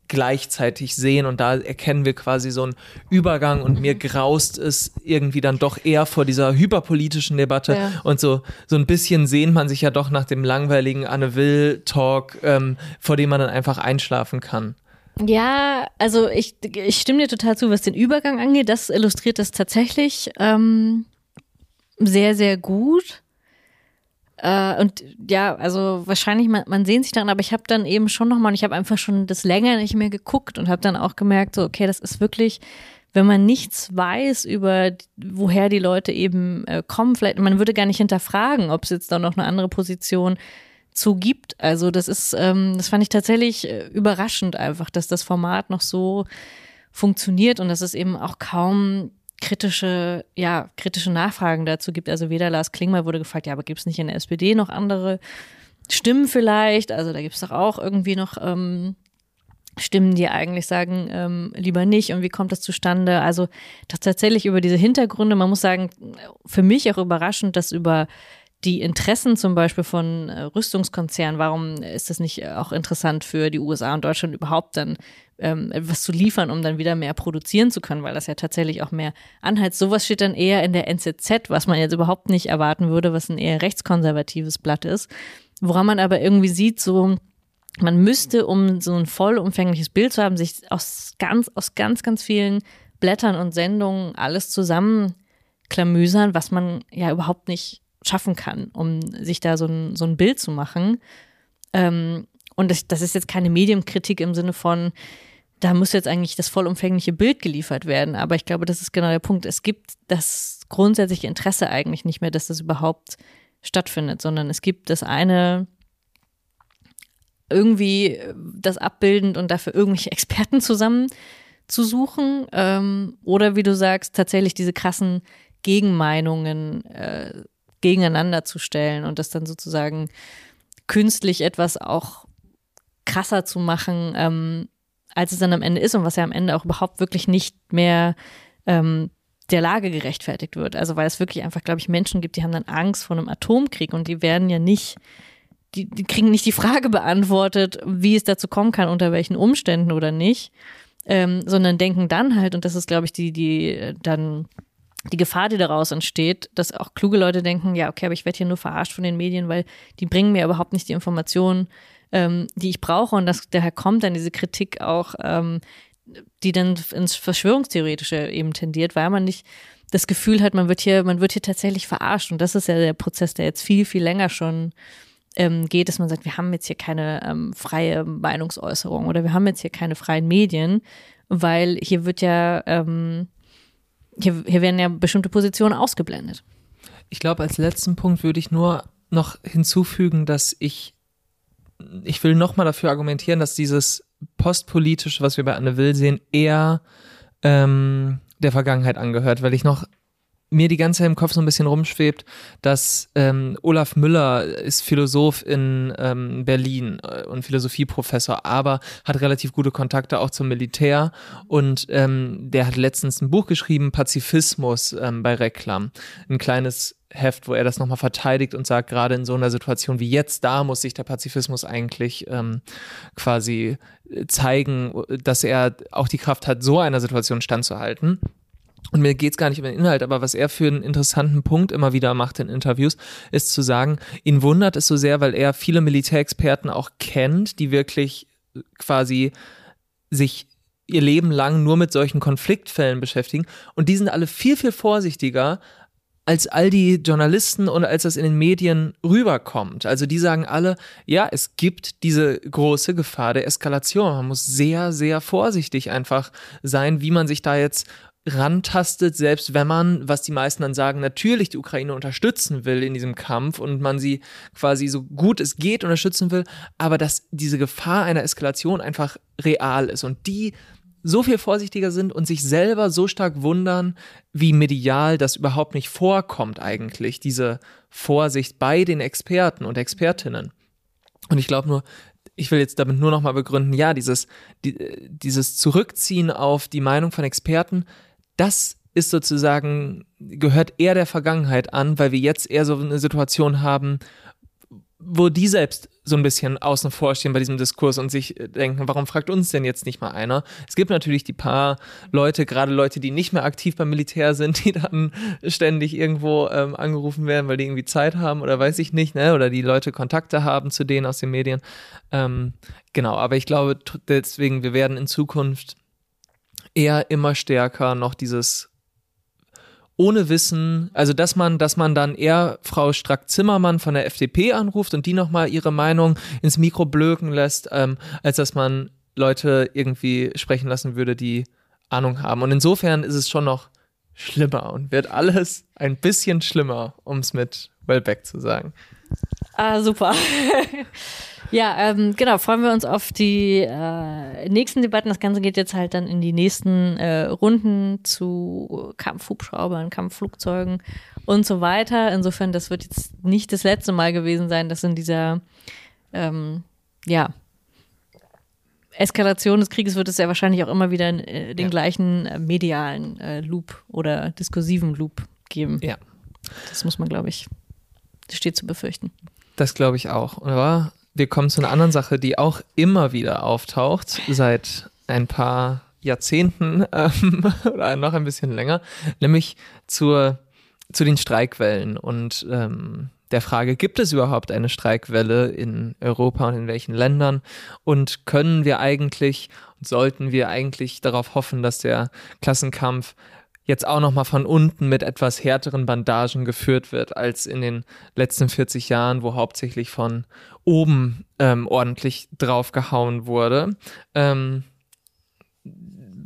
gleichzeitig sehen und da erkennen wir quasi so einen Übergang und mir graust es irgendwie dann doch eher vor dieser hyperpolitischen Debatte ja. und so so ein bisschen sehnt man sich ja doch nach dem langweiligen Anne Will Talk, ähm, vor dem man dann einfach einschlafen kann. Ja, also ich, ich stimme dir total zu, was den Übergang angeht. Das illustriert das tatsächlich ähm, sehr, sehr gut. Äh, und ja, also wahrscheinlich, man, man sehnt sich daran, aber ich habe dann eben schon nochmal, ich habe einfach schon das länger nicht mehr geguckt und habe dann auch gemerkt, so, okay, das ist wirklich, wenn man nichts weiß über, woher die Leute eben äh, kommen, vielleicht, man würde gar nicht hinterfragen, ob es jetzt da noch eine andere Position zu gibt. Also das ist, ähm, das fand ich tatsächlich äh, überraschend einfach, dass das Format noch so funktioniert und dass es eben auch kaum kritische, ja, kritische Nachfragen dazu gibt. Also weder Lars Klingbeil wurde gefragt, ja, aber gibt es nicht in der SPD noch andere Stimmen vielleicht? Also da gibt es doch auch irgendwie noch ähm, Stimmen, die eigentlich sagen, ähm, lieber nicht und wie kommt das zustande? Also tatsächlich über diese Hintergründe, man muss sagen, für mich auch überraschend, dass über die Interessen zum Beispiel von äh, Rüstungskonzernen, warum ist das nicht auch interessant für die USA und Deutschland überhaupt dann ähm, etwas zu liefern, um dann wieder mehr produzieren zu können, weil das ja tatsächlich auch mehr anheizt. Sowas steht dann eher in der NZZ, was man jetzt überhaupt nicht erwarten würde, was ein eher rechtskonservatives Blatt ist. Woran man aber irgendwie sieht, so man müsste, um so ein vollumfängliches Bild zu haben, sich aus ganz, aus ganz, ganz vielen Blättern und Sendungen alles zusammenklamüsern, was man ja überhaupt nicht schaffen kann, um sich da so ein, so ein Bild zu machen. Ähm, und das, das ist jetzt keine Mediumkritik im Sinne von, da muss jetzt eigentlich das vollumfängliche Bild geliefert werden. Aber ich glaube, das ist genau der Punkt. Es gibt das grundsätzliche Interesse eigentlich nicht mehr, dass das überhaupt stattfindet, sondern es gibt das eine irgendwie das abbildend und dafür irgendwelche Experten zusammen zu suchen. Ähm, oder wie du sagst, tatsächlich diese krassen Gegenmeinungen äh, gegeneinander zu stellen und das dann sozusagen künstlich etwas auch krasser zu machen, ähm, als es dann am Ende ist und was ja am Ende auch überhaupt wirklich nicht mehr ähm, der Lage gerechtfertigt wird. Also weil es wirklich einfach, glaube ich, Menschen gibt, die haben dann Angst vor einem Atomkrieg und die werden ja nicht, die, die kriegen nicht die Frage beantwortet, wie es dazu kommen kann, unter welchen Umständen oder nicht, ähm, sondern denken dann halt, und das ist, glaube ich, die, die dann die Gefahr, die daraus entsteht, dass auch kluge Leute denken, ja, okay, aber ich werde hier nur verarscht von den Medien, weil die bringen mir überhaupt nicht die Informationen, ähm, die ich brauche. Und das, daher kommt dann diese Kritik auch, ähm, die dann ins Verschwörungstheoretische eben tendiert, weil man nicht das Gefühl hat, man wird hier, man wird hier tatsächlich verarscht. Und das ist ja der Prozess, der jetzt viel, viel länger schon ähm, geht, dass man sagt, wir haben jetzt hier keine ähm, freie Meinungsäußerung oder wir haben jetzt hier keine freien Medien, weil hier wird ja, ähm, hier, hier werden ja bestimmte Positionen ausgeblendet. Ich glaube, als letzten Punkt würde ich nur noch hinzufügen, dass ich, ich will nochmal dafür argumentieren, dass dieses postpolitische, was wir bei Anne Will sehen, eher ähm, der Vergangenheit angehört, weil ich noch mir die ganze Zeit im Kopf so ein bisschen rumschwebt, dass ähm, Olaf Müller ist Philosoph in ähm, Berlin äh, und Philosophieprofessor, aber hat relativ gute Kontakte auch zum Militär und ähm, der hat letztens ein Buch geschrieben, Pazifismus ähm, bei Reklam. Ein kleines Heft, wo er das nochmal verteidigt und sagt, gerade in so einer Situation wie jetzt, da muss sich der Pazifismus eigentlich ähm, quasi zeigen, dass er auch die Kraft hat, so einer Situation standzuhalten. Und mir geht's gar nicht um den Inhalt, aber was er für einen interessanten Punkt immer wieder macht in Interviews, ist zu sagen, ihn wundert es so sehr, weil er viele Militärexperten auch kennt, die wirklich quasi sich ihr Leben lang nur mit solchen Konfliktfällen beschäftigen. Und die sind alle viel, viel vorsichtiger als all die Journalisten und als das in den Medien rüberkommt. Also die sagen alle, ja, es gibt diese große Gefahr der Eskalation. Man muss sehr, sehr vorsichtig einfach sein, wie man sich da jetzt rantastet, selbst wenn man, was die meisten dann sagen, natürlich die Ukraine unterstützen will in diesem Kampf und man sie quasi so gut es geht unterstützen will, aber dass diese Gefahr einer Eskalation einfach real ist und die so viel vorsichtiger sind und sich selber so stark wundern, wie medial das überhaupt nicht vorkommt eigentlich, diese Vorsicht bei den Experten und Expertinnen. Und ich glaube nur, ich will jetzt damit nur noch mal begründen, ja, dieses, die, dieses Zurückziehen auf die Meinung von Experten, das ist sozusagen, gehört eher der Vergangenheit an, weil wir jetzt eher so eine Situation haben, wo die selbst so ein bisschen außen vor stehen bei diesem Diskurs und sich denken, warum fragt uns denn jetzt nicht mal einer? Es gibt natürlich die paar Leute, gerade Leute, die nicht mehr aktiv beim Militär sind, die dann ständig irgendwo ähm, angerufen werden, weil die irgendwie Zeit haben oder weiß ich nicht, ne? Oder die Leute Kontakte haben zu denen aus den Medien. Ähm, genau, aber ich glaube deswegen, wir werden in Zukunft eher immer stärker noch dieses ohne Wissen, also dass man, dass man dann eher Frau Strack-Zimmermann von der FDP anruft und die nochmal ihre Meinung ins Mikro blöken lässt, ähm, als dass man Leute irgendwie sprechen lassen würde, die Ahnung haben. Und insofern ist es schon noch schlimmer und wird alles ein bisschen schlimmer, um es mit Wellbeck zu sagen. Ah, super. Ja, ähm, genau, freuen wir uns auf die äh, nächsten Debatten. Das Ganze geht jetzt halt dann in die nächsten äh, Runden zu Kampfhubschraubern, Kampfflugzeugen und so weiter. Insofern, das wird jetzt nicht das letzte Mal gewesen sein, dass in dieser, ähm, ja, Eskalation des Krieges wird es ja wahrscheinlich auch immer wieder äh, den ja. gleichen äh, medialen äh, Loop oder diskursiven Loop geben. Ja. Das muss man, glaube ich, das steht zu befürchten. Das glaube ich auch. Aber wir kommen zu einer anderen Sache, die auch immer wieder auftaucht, seit ein paar Jahrzehnten ähm, oder noch ein bisschen länger, nämlich zur, zu den Streikwellen und ähm, der Frage, gibt es überhaupt eine Streikwelle in Europa und in welchen Ländern? Und können wir eigentlich und sollten wir eigentlich darauf hoffen, dass der Klassenkampf jetzt auch nochmal von unten mit etwas härteren Bandagen geführt wird als in den letzten 40 Jahren, wo hauptsächlich von oben ähm, ordentlich draufgehauen wurde. Ähm,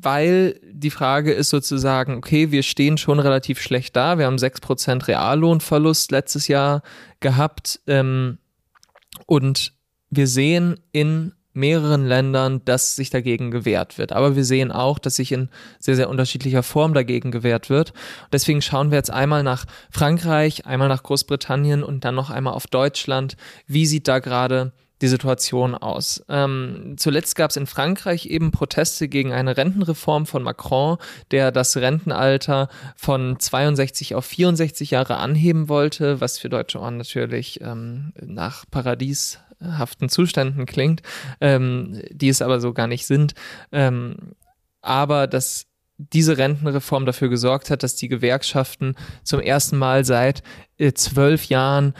weil die Frage ist sozusagen, okay, wir stehen schon relativ schlecht da. Wir haben 6% Reallohnverlust letztes Jahr gehabt ähm, und wir sehen in mehreren Ländern, dass sich dagegen gewehrt wird. Aber wir sehen auch, dass sich in sehr, sehr unterschiedlicher Form dagegen gewehrt wird. Deswegen schauen wir jetzt einmal nach Frankreich, einmal nach Großbritannien und dann noch einmal auf Deutschland. Wie sieht da gerade die Situation aus. Ähm, zuletzt gab es in Frankreich eben Proteste gegen eine Rentenreform von Macron, der das Rentenalter von 62 auf 64 Jahre anheben wollte, was für deutsche Ohren natürlich ähm, nach paradieshaften Zuständen klingt, ähm, die es aber so gar nicht sind. Ähm, aber das diese Rentenreform dafür gesorgt hat, dass die Gewerkschaften zum ersten Mal seit zwölf Jahren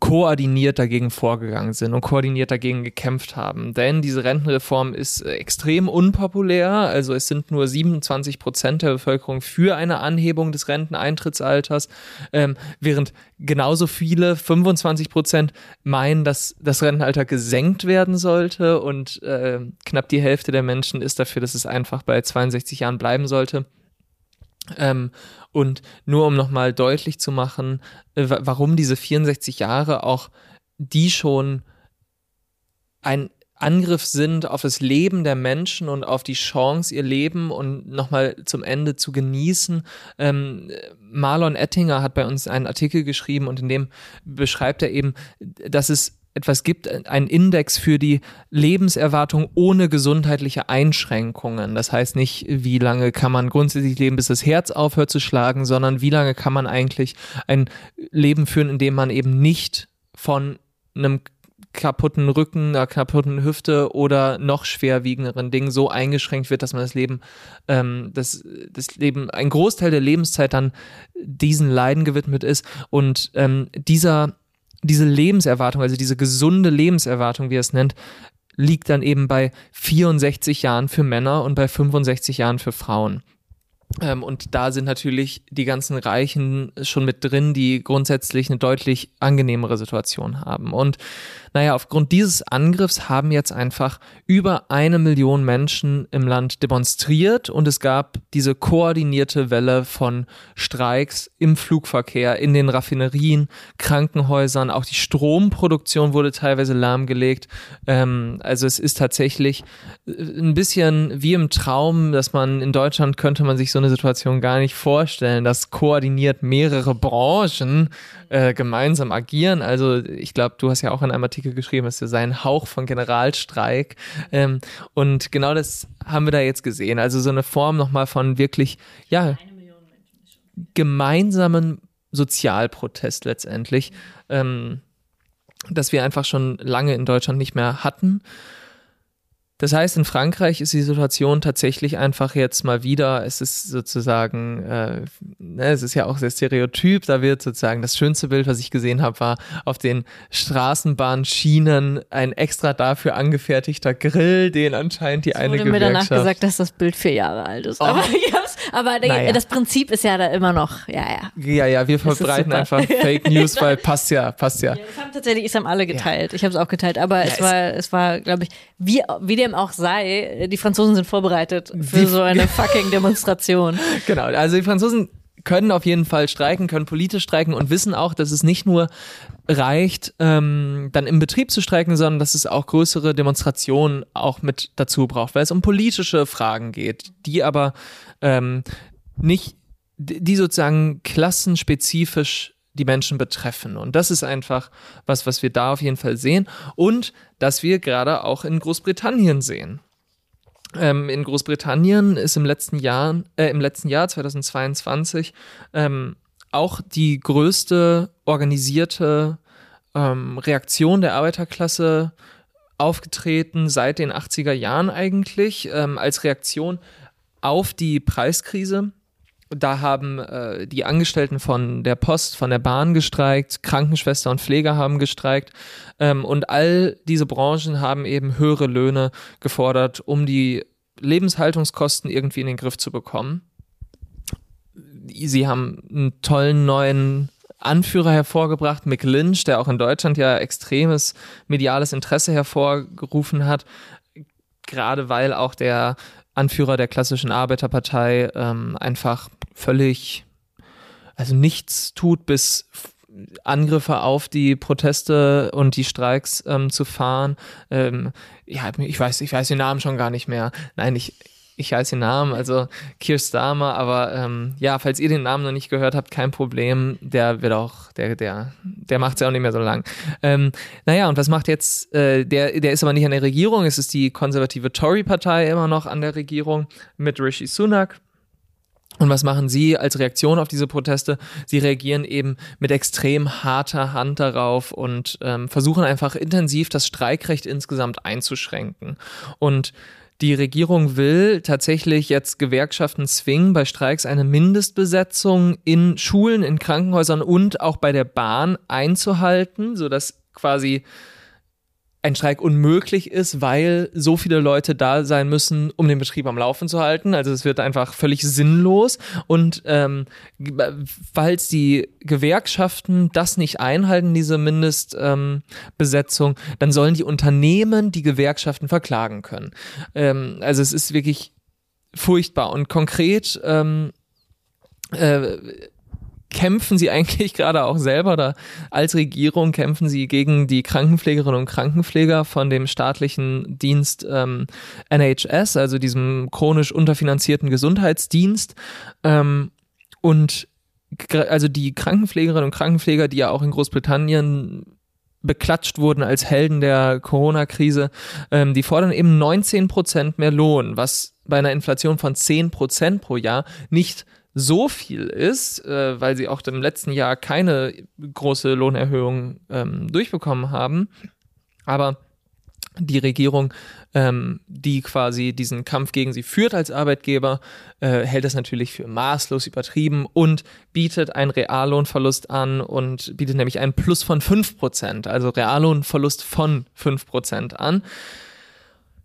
koordiniert dagegen vorgegangen sind und koordiniert dagegen gekämpft haben. Denn diese Rentenreform ist äh, extrem unpopulär. Also es sind nur 27 Prozent der Bevölkerung für eine Anhebung des Renteneintrittsalters, ähm, während genauso viele, 25 Prozent, meinen, dass das Rentenalter gesenkt werden sollte und äh, knapp die Hälfte der Menschen ist dafür, dass es einfach bei 62 Jahren bleiben sollte. Ähm, und nur um nochmal deutlich zu machen, äh, warum diese 64 Jahre auch die schon ein Angriff sind auf das Leben der Menschen und auf die Chance, ihr Leben und nochmal zum Ende zu genießen. Ähm, Marlon Ettinger hat bei uns einen Artikel geschrieben und in dem beschreibt er eben, dass es etwas gibt, einen Index für die Lebenserwartung ohne gesundheitliche Einschränkungen. Das heißt nicht, wie lange kann man grundsätzlich leben, bis das Herz aufhört zu schlagen, sondern wie lange kann man eigentlich ein Leben führen, in dem man eben nicht von einem kaputten Rücken, einer kaputten Hüfte oder noch schwerwiegenderen Dingen so eingeschränkt wird, dass man das Leben, ähm, das, das Leben, ein Großteil der Lebenszeit dann diesen Leiden gewidmet ist. Und ähm, dieser diese Lebenserwartung, also diese gesunde Lebenserwartung, wie er es nennt, liegt dann eben bei 64 Jahren für Männer und bei 65 Jahren für Frauen. Ähm, und da sind natürlich die ganzen Reichen schon mit drin, die grundsätzlich eine deutlich angenehmere Situation haben. Und naja, aufgrund dieses Angriffs haben jetzt einfach über eine Million Menschen im Land demonstriert und es gab diese koordinierte Welle von Streiks im Flugverkehr, in den Raffinerien, Krankenhäusern, auch die Stromproduktion wurde teilweise lahmgelegt. Ähm, also es ist tatsächlich äh, ein bisschen wie im Traum, dass man in Deutschland könnte man sich so eine Situation gar nicht vorstellen, dass koordiniert mehrere Branchen äh, gemeinsam agieren. Also ich glaube, du hast ja auch in einem Artikel geschrieben, es sei ein Hauch von Generalstreik. Ähm, und genau das haben wir da jetzt gesehen. Also so eine Form nochmal von wirklich, ja, gemeinsamen Sozialprotest letztendlich, ähm, dass wir einfach schon lange in Deutschland nicht mehr hatten. Das heißt, in Frankreich ist die Situation tatsächlich einfach jetzt mal wieder, es ist sozusagen, äh, ne, es ist ja auch sehr stereotyp, da wird sozusagen das schönste Bild, was ich gesehen habe, war auf den Straßenbahnschienen ein extra dafür angefertigter Grill, den anscheinend die es eine wurde Gewerkschaft... mir danach gesagt, dass das Bild vier Jahre alt ist. Oh. Aber, aber naja. das Prinzip ist ja da immer noch, ja, ja. Ja, ja, wir verbreiten einfach Fake News, weil passt ja, passt ja. ja das haben tatsächlich, es haben alle geteilt. Ja. Ich habe es auch geteilt, aber ja, es, war, es war, glaube ich, wie, wie der dem auch sei, die Franzosen sind vorbereitet für die, so eine fucking Demonstration. Genau, also die Franzosen können auf jeden Fall streiken, können politisch streiken und wissen auch, dass es nicht nur reicht, ähm, dann im Betrieb zu streiken, sondern dass es auch größere Demonstrationen auch mit dazu braucht, weil es um politische Fragen geht, die aber ähm, nicht, die sozusagen klassenspezifisch die Menschen betreffen. Und das ist einfach was, was wir da auf jeden Fall sehen und dass wir gerade auch in Großbritannien sehen. Ähm, in Großbritannien ist im letzten Jahr, äh, im letzten Jahr 2022 ähm, auch die größte organisierte ähm, Reaktion der Arbeiterklasse aufgetreten seit den 80er Jahren eigentlich ähm, als Reaktion auf die Preiskrise da haben äh, die Angestellten von der Post, von der Bahn gestreikt, Krankenschwester und Pfleger haben gestreikt ähm, und all diese Branchen haben eben höhere Löhne gefordert, um die Lebenshaltungskosten irgendwie in den Griff zu bekommen. Sie haben einen tollen neuen Anführer hervorgebracht, Mick Lynch, der auch in Deutschland ja extremes mediales Interesse hervorgerufen hat, gerade weil auch der Anführer der klassischen Arbeiterpartei ähm, einfach völlig, also nichts tut, bis Angriffe auf die Proteste und die Streiks ähm, zu fahren. Ähm, ja, ich weiß, ich weiß den Namen schon gar nicht mehr. Nein, ich, ich weiß den Namen, also Keir Starmer, aber ähm, ja, falls ihr den Namen noch nicht gehört habt, kein Problem, der wird auch, der, der, der macht es ja auch nicht mehr so lang. Ähm, naja, und was macht jetzt, äh, der, der ist aber nicht an der Regierung, es ist die konservative Tory-Partei immer noch an der Regierung mit Rishi Sunak. Und was machen sie als Reaktion auf diese Proteste? Sie reagieren eben mit extrem harter Hand darauf und ähm, versuchen einfach intensiv das Streikrecht insgesamt einzuschränken. Und die Regierung will tatsächlich jetzt Gewerkschaften zwingen, bei Streiks eine Mindestbesetzung in Schulen, in Krankenhäusern und auch bei der Bahn einzuhalten, sodass quasi ein Streik unmöglich ist, weil so viele Leute da sein müssen, um den Betrieb am Laufen zu halten. Also es wird einfach völlig sinnlos. Und ähm, falls die Gewerkschaften das nicht einhalten, diese Mindestbesetzung, ähm, dann sollen die Unternehmen die Gewerkschaften verklagen können. Ähm, also es ist wirklich furchtbar. Und konkret ähm, äh, kämpfen sie eigentlich gerade auch selber da als Regierung kämpfen sie gegen die Krankenpflegerinnen und Krankenpfleger von dem staatlichen Dienst ähm, NHS, also diesem chronisch unterfinanzierten Gesundheitsdienst. Ähm, und also die Krankenpflegerinnen und Krankenpfleger, die ja auch in Großbritannien beklatscht wurden als Helden der Corona-Krise, ähm, die fordern eben 19 Prozent mehr Lohn, was bei einer Inflation von 10 Prozent pro Jahr nicht so viel ist, äh, weil sie auch im letzten Jahr keine große Lohnerhöhung ähm, durchbekommen haben. Aber die Regierung, ähm, die quasi diesen Kampf gegen sie führt als Arbeitgeber, äh, hält das natürlich für maßlos übertrieben und bietet einen Reallohnverlust an und bietet nämlich einen Plus von 5%, also Reallohnverlust von 5% an.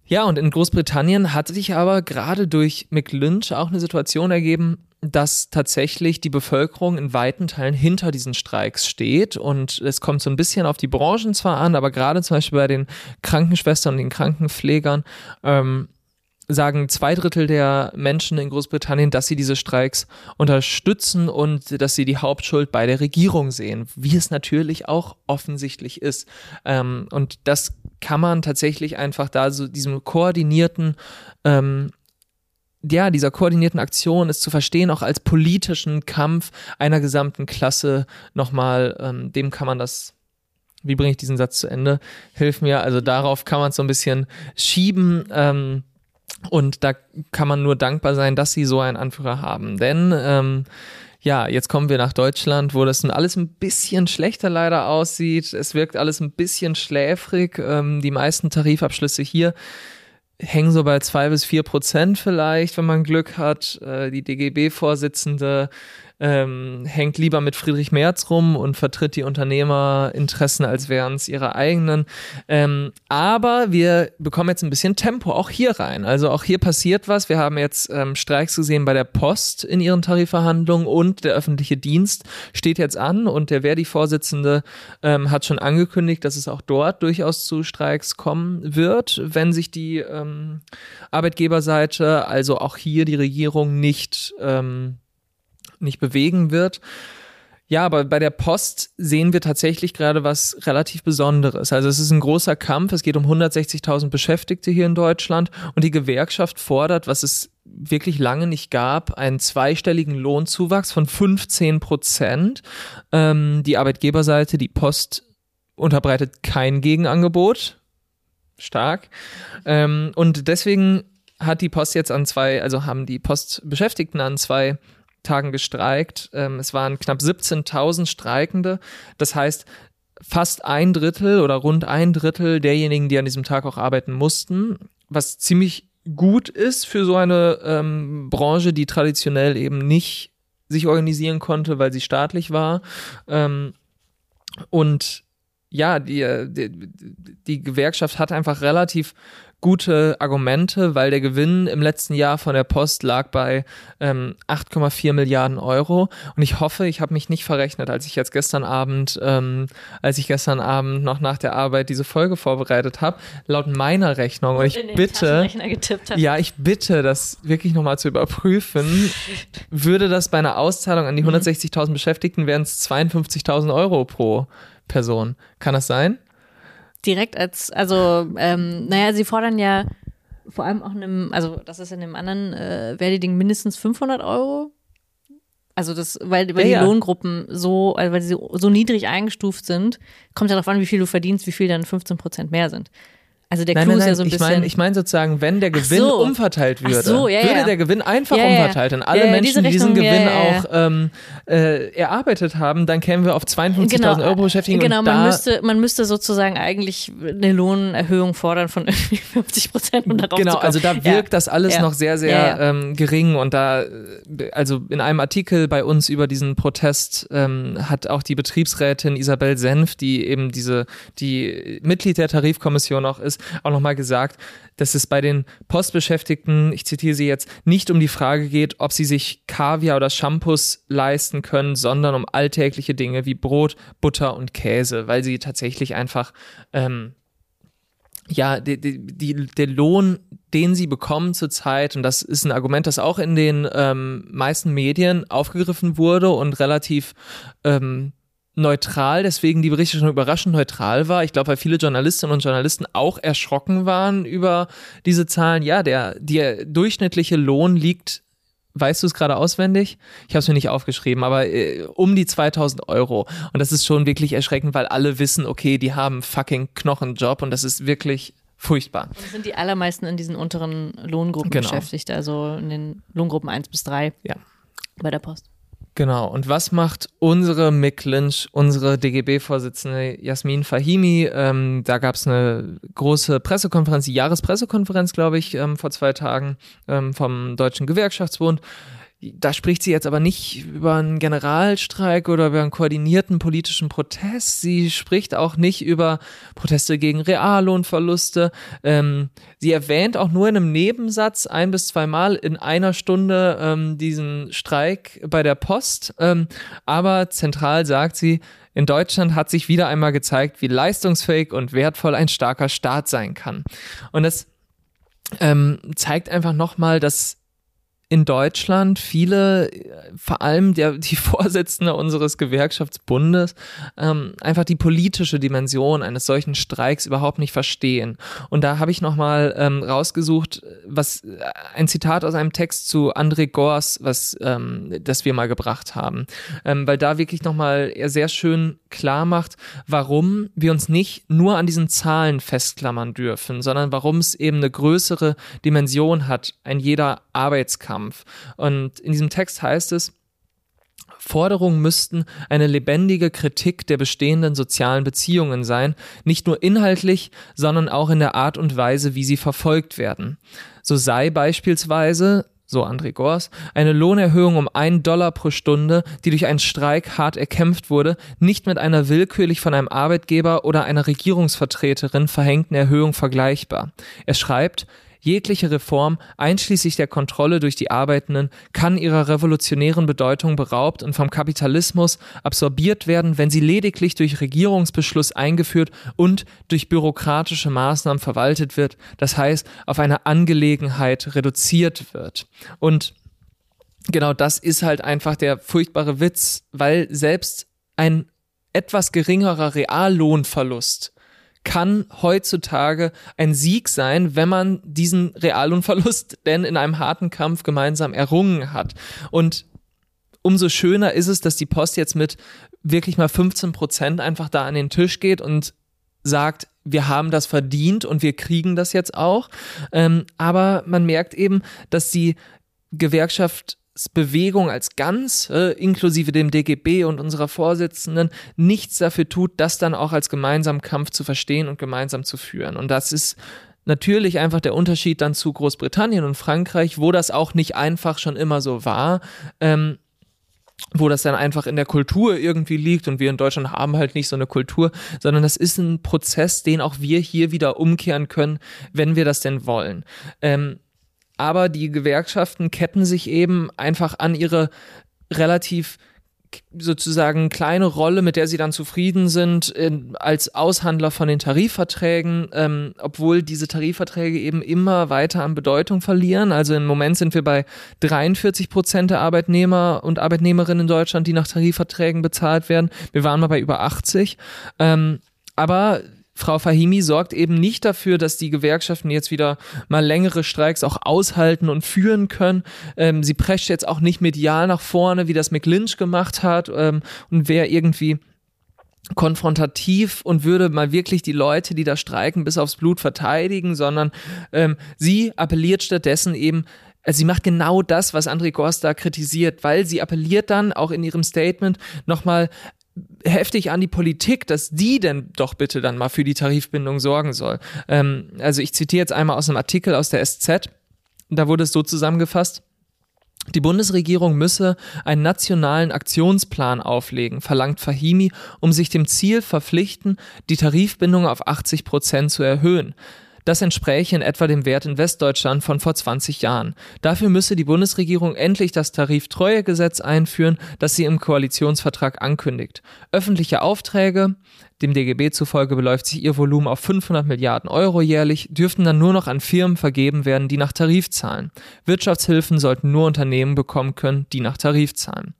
Ja, und in Großbritannien hat sich aber gerade durch McLynch auch eine Situation ergeben, dass tatsächlich die Bevölkerung in weiten Teilen hinter diesen Streiks steht. Und es kommt so ein bisschen auf die Branchen zwar an, aber gerade zum Beispiel bei den Krankenschwestern und den Krankenpflegern ähm, sagen zwei Drittel der Menschen in Großbritannien, dass sie diese Streiks unterstützen und dass sie die Hauptschuld bei der Regierung sehen, wie es natürlich auch offensichtlich ist. Ähm, und das kann man tatsächlich einfach da so diesem koordinierten ähm, ja, dieser koordinierten Aktion ist zu verstehen, auch als politischen Kampf einer gesamten Klasse nochmal, ähm, dem kann man das, wie bringe ich diesen Satz zu Ende? Hilf mir, also darauf kann man es so ein bisschen schieben. Ähm, und da kann man nur dankbar sein, dass sie so einen Anführer haben. Denn ähm, ja, jetzt kommen wir nach Deutschland, wo das nun alles ein bisschen schlechter leider aussieht. Es wirkt alles ein bisschen schläfrig. Ähm, die meisten Tarifabschlüsse hier hängen so bei zwei bis vier Prozent vielleicht, wenn man Glück hat. Äh, die DGB-Vorsitzende ähm, hängt lieber mit Friedrich Merz rum und vertritt die Unternehmerinteressen, als wären es ihre eigenen. Ähm, aber wir bekommen jetzt ein bisschen Tempo auch hier rein. Also auch hier passiert was. Wir haben jetzt ähm, Streiks gesehen bei der Post in ihren Tarifverhandlungen und der öffentliche Dienst steht jetzt an und der Verdi-Vorsitzende ähm, hat schon angekündigt, dass es auch dort durchaus zu Streiks kommen wird, wenn sich die ähm, Arbeitgeberseite, also auch hier die Regierung nicht ähm, nicht bewegen wird. Ja, aber bei der Post sehen wir tatsächlich gerade was relativ Besonderes. Also es ist ein großer Kampf. Es geht um 160.000 Beschäftigte hier in Deutschland und die Gewerkschaft fordert, was es wirklich lange nicht gab, einen zweistelligen Lohnzuwachs von 15 Prozent. Ähm, die Arbeitgeberseite, die Post unterbreitet kein Gegenangebot. Stark. Ähm, und deswegen hat die Post jetzt an zwei, also haben die Postbeschäftigten an zwei Tagen gestreikt. Ähm, es waren knapp 17.000 Streikende. Das heißt, fast ein Drittel oder rund ein Drittel derjenigen, die an diesem Tag auch arbeiten mussten, was ziemlich gut ist für so eine ähm, Branche, die traditionell eben nicht sich organisieren konnte, weil sie staatlich war. Ähm, und ja, die, die, die Gewerkschaft hat einfach relativ gute Argumente, weil der Gewinn im letzten Jahr von der Post lag bei ähm, 8,4 Milliarden Euro. Und ich hoffe, ich habe mich nicht verrechnet, als ich jetzt gestern Abend, ähm, als ich gestern Abend noch nach der Arbeit diese Folge vorbereitet habe, laut meiner Rechnung. Und ich bitte, ja, ich bitte, das wirklich nochmal zu überprüfen. Würde das bei einer Auszahlung an die 160.000 mhm. Beschäftigten wären es 52.000 Euro pro Person. Kann das sein? Direkt als, also, ähm, naja, sie fordern ja vor allem auch in einem, also das ist in dem anderen äh, Verdi-Ding mindestens 500 Euro. Also das, weil, weil ja, die Lohngruppen so, also weil sie so niedrig eingestuft sind, kommt ja darauf an, wie viel du verdienst, wie viel dann 15 Prozent mehr sind. Also der nein, nein, nein, ist ja so ein ich bisschen. Mein, ich meine sozusagen, wenn der Gewinn so. umverteilt würde, so, ja, würde der Gewinn einfach ja, umverteilt und alle Menschen Rechnung, diesen Gewinn auch ähm, äh, erarbeitet haben, dann kämen wir auf 52.000 genau, Euro beschäftigen. Genau, man müsste, man müsste sozusagen eigentlich eine Lohnerhöhung fordern von irgendwie 50 Prozent und darauf Genau, also da wirkt das alles noch sehr, sehr ähm, gering und da, also in einem Artikel bei uns über diesen Protest ähm, hat auch die Betriebsrätin Isabel Senf, die eben diese, die Mitglied der Tarifkommission auch ist, auch nochmal gesagt, dass es bei den Postbeschäftigten, ich zitiere sie jetzt, nicht um die Frage geht, ob sie sich Kaviar oder Shampoos leisten können, sondern um alltägliche Dinge wie Brot, Butter und Käse, weil sie tatsächlich einfach ähm, ja, die, die, der Lohn, den sie bekommen zurzeit, und das ist ein Argument, das auch in den ähm, meisten Medien aufgegriffen wurde und relativ ähm, neutral, deswegen die Berichterstattung überraschend neutral war. Ich glaube, weil viele Journalistinnen und Journalisten auch erschrocken waren über diese Zahlen. Ja, der, der durchschnittliche Lohn liegt, weißt du es gerade auswendig? Ich habe es mir nicht aufgeschrieben, aber äh, um die 2000 Euro. Und das ist schon wirklich erschreckend, weil alle wissen, okay, die haben fucking Knochenjob und das ist wirklich furchtbar. Und das sind die allermeisten in diesen unteren Lohngruppen genau. beschäftigt, also in den Lohngruppen 1 bis 3 ja. bei der Post. Genau. Und was macht unsere Mick Lynch, unsere DGB-Vorsitzende Jasmin Fahimi? Ähm, da gab es eine große Pressekonferenz, die Jahrespressekonferenz, glaube ich, ähm, vor zwei Tagen ähm, vom Deutschen Gewerkschaftsbund da spricht sie jetzt aber nicht über einen Generalstreik oder über einen koordinierten politischen Protest. Sie spricht auch nicht über Proteste gegen Reallohnverluste. Ähm, sie erwähnt auch nur in einem Nebensatz ein bis zweimal in einer Stunde ähm, diesen Streik bei der Post. Ähm, aber zentral sagt sie, in Deutschland hat sich wieder einmal gezeigt, wie leistungsfähig und wertvoll ein starker Staat sein kann. Und das ähm, zeigt einfach nochmal, dass in Deutschland viele, vor allem der, die Vorsitzende unseres Gewerkschaftsbundes, ähm, einfach die politische Dimension eines solchen Streiks überhaupt nicht verstehen. Und da habe ich nochmal ähm, rausgesucht, was äh, ein Zitat aus einem Text zu André Gors, was ähm, das wir mal gebracht haben, ähm, weil da wirklich nochmal er sehr schön klar macht, warum wir uns nicht nur an diesen Zahlen festklammern dürfen, sondern warum es eben eine größere Dimension hat, ein jeder Arbeitskampf. Und in diesem Text heißt es, Forderungen müssten eine lebendige Kritik der bestehenden sozialen Beziehungen sein, nicht nur inhaltlich, sondern auch in der Art und Weise, wie sie verfolgt werden. So sei beispielsweise so André Gors, eine Lohnerhöhung um einen Dollar pro Stunde, die durch einen Streik hart erkämpft wurde, nicht mit einer willkürlich von einem Arbeitgeber oder einer Regierungsvertreterin verhängten Erhöhung vergleichbar. Er schreibt, Jegliche Reform, einschließlich der Kontrolle durch die Arbeitenden, kann ihrer revolutionären Bedeutung beraubt und vom Kapitalismus absorbiert werden, wenn sie lediglich durch Regierungsbeschluss eingeführt und durch bürokratische Maßnahmen verwaltet wird, das heißt auf eine Angelegenheit reduziert wird. Und genau das ist halt einfach der furchtbare Witz, weil selbst ein etwas geringerer Reallohnverlust kann heutzutage ein Sieg sein, wenn man diesen Reallohnverlust denn in einem harten Kampf gemeinsam errungen hat. Und umso schöner ist es, dass die Post jetzt mit wirklich mal 15 Prozent einfach da an den Tisch geht und sagt, wir haben das verdient und wir kriegen das jetzt auch. Ähm, aber man merkt eben, dass die Gewerkschaft Bewegung als ganz, äh, inklusive dem DGB und unserer Vorsitzenden, nichts dafür tut, das dann auch als gemeinsamen Kampf zu verstehen und gemeinsam zu führen. Und das ist natürlich einfach der Unterschied dann zu Großbritannien und Frankreich, wo das auch nicht einfach schon immer so war. Ähm, wo das dann einfach in der Kultur irgendwie liegt und wir in Deutschland haben halt nicht so eine Kultur, sondern das ist ein Prozess, den auch wir hier wieder umkehren können, wenn wir das denn wollen. Ähm, aber die Gewerkschaften ketten sich eben einfach an ihre relativ sozusagen kleine Rolle, mit der sie dann zufrieden sind, in, als Aushandler von den Tarifverträgen, ähm, obwohl diese Tarifverträge eben immer weiter an Bedeutung verlieren. Also im Moment sind wir bei 43 Prozent der Arbeitnehmer und Arbeitnehmerinnen in Deutschland, die nach Tarifverträgen bezahlt werden. Wir waren mal bei über 80. Ähm, aber Frau Fahimi sorgt eben nicht dafür, dass die Gewerkschaften jetzt wieder mal längere Streiks auch aushalten und führen können. Ähm, sie prescht jetzt auch nicht medial nach vorne, wie das McLynch gemacht hat ähm, und wer irgendwie konfrontativ und würde mal wirklich die Leute, die da streiken, bis aufs Blut verteidigen, sondern ähm, sie appelliert stattdessen eben also sie macht genau das, was André Gorst da kritisiert, weil sie appelliert dann auch in ihrem Statement nochmal heftig an die Politik, dass die denn doch bitte dann mal für die Tarifbindung sorgen soll. Ähm, also ich zitiere jetzt einmal aus einem Artikel aus der SZ, da wurde es so zusammengefasst. Die Bundesregierung müsse einen nationalen Aktionsplan auflegen, verlangt Fahimi, um sich dem Ziel verpflichten, die Tarifbindung auf 80 Prozent zu erhöhen. Das entspräche in etwa dem Wert in Westdeutschland von vor 20 Jahren. Dafür müsse die Bundesregierung endlich das Tariftreuegesetz einführen, das sie im Koalitionsvertrag ankündigt. Öffentliche Aufträge, dem DGB zufolge beläuft sich ihr Volumen auf 500 Milliarden Euro jährlich, dürften dann nur noch an Firmen vergeben werden, die nach Tarif zahlen. Wirtschaftshilfen sollten nur Unternehmen bekommen können, die nach Tarif zahlen.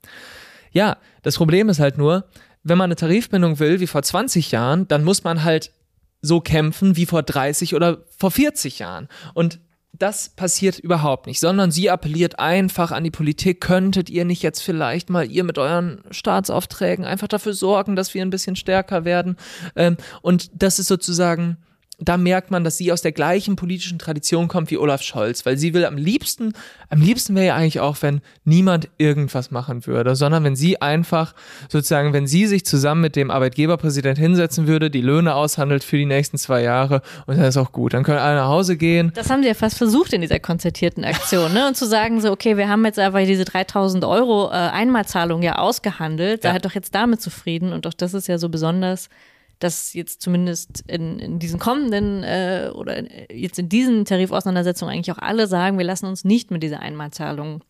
Ja, das Problem ist halt nur, wenn man eine Tarifbindung will, wie vor 20 Jahren, dann muss man halt so kämpfen wie vor 30 oder vor 40 Jahren. Und das passiert überhaupt nicht, sondern sie appelliert einfach an die Politik, könntet ihr nicht jetzt vielleicht mal ihr mit euren Staatsaufträgen einfach dafür sorgen, dass wir ein bisschen stärker werden? Ähm, und das ist sozusagen da merkt man, dass sie aus der gleichen politischen Tradition kommt wie Olaf Scholz, weil sie will am liebsten, am liebsten wäre ja eigentlich auch, wenn niemand irgendwas machen würde, sondern wenn sie einfach sozusagen, wenn sie sich zusammen mit dem Arbeitgeberpräsident hinsetzen würde, die Löhne aushandelt für die nächsten zwei Jahre und dann ist auch gut, dann können alle nach Hause gehen. Das haben sie ja fast versucht in dieser konzertierten Aktion, ne? Und zu sagen so, okay, wir haben jetzt einfach diese 3000 Euro äh, Einmalzahlung ja ausgehandelt, ja. seid doch jetzt damit zufrieden und auch das ist ja so besonders dass jetzt zumindest in, in diesen kommenden äh, oder in, jetzt in diesen Tarifauseinandersetzungen eigentlich auch alle sagen, wir lassen uns nicht mit dieser Einmalzahlung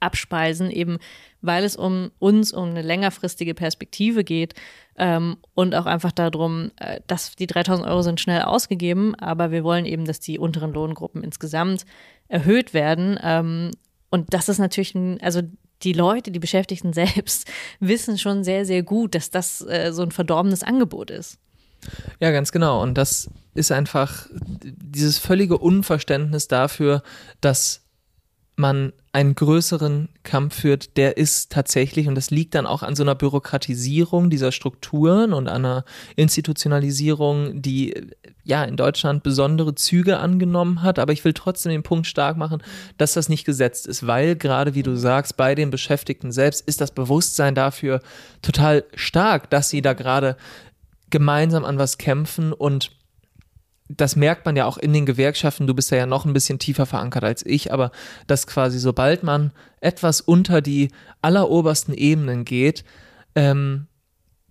abspeisen, eben weil es um uns um eine längerfristige Perspektive geht ähm, und auch einfach darum, äh, dass die 3000 Euro sind schnell ausgegeben, aber wir wollen eben, dass die unteren Lohngruppen insgesamt erhöht werden. Ähm, und das ist natürlich ein, also die Leute, die Beschäftigten selbst, wissen schon sehr, sehr gut, dass das äh, so ein verdorbenes Angebot ist. Ja, ganz genau. Und das ist einfach dieses völlige Unverständnis dafür, dass man einen größeren Kampf führt, der ist tatsächlich, und das liegt dann auch an so einer Bürokratisierung dieser Strukturen und einer Institutionalisierung, die ja in Deutschland besondere Züge angenommen hat. Aber ich will trotzdem den Punkt stark machen, dass das nicht gesetzt ist, weil gerade wie du sagst, bei den Beschäftigten selbst ist das Bewusstsein dafür total stark, dass sie da gerade gemeinsam an was kämpfen und das merkt man ja auch in den Gewerkschaften, du bist ja, ja noch ein bisschen tiefer verankert als ich, aber dass quasi sobald man etwas unter die allerobersten Ebenen geht, ähm,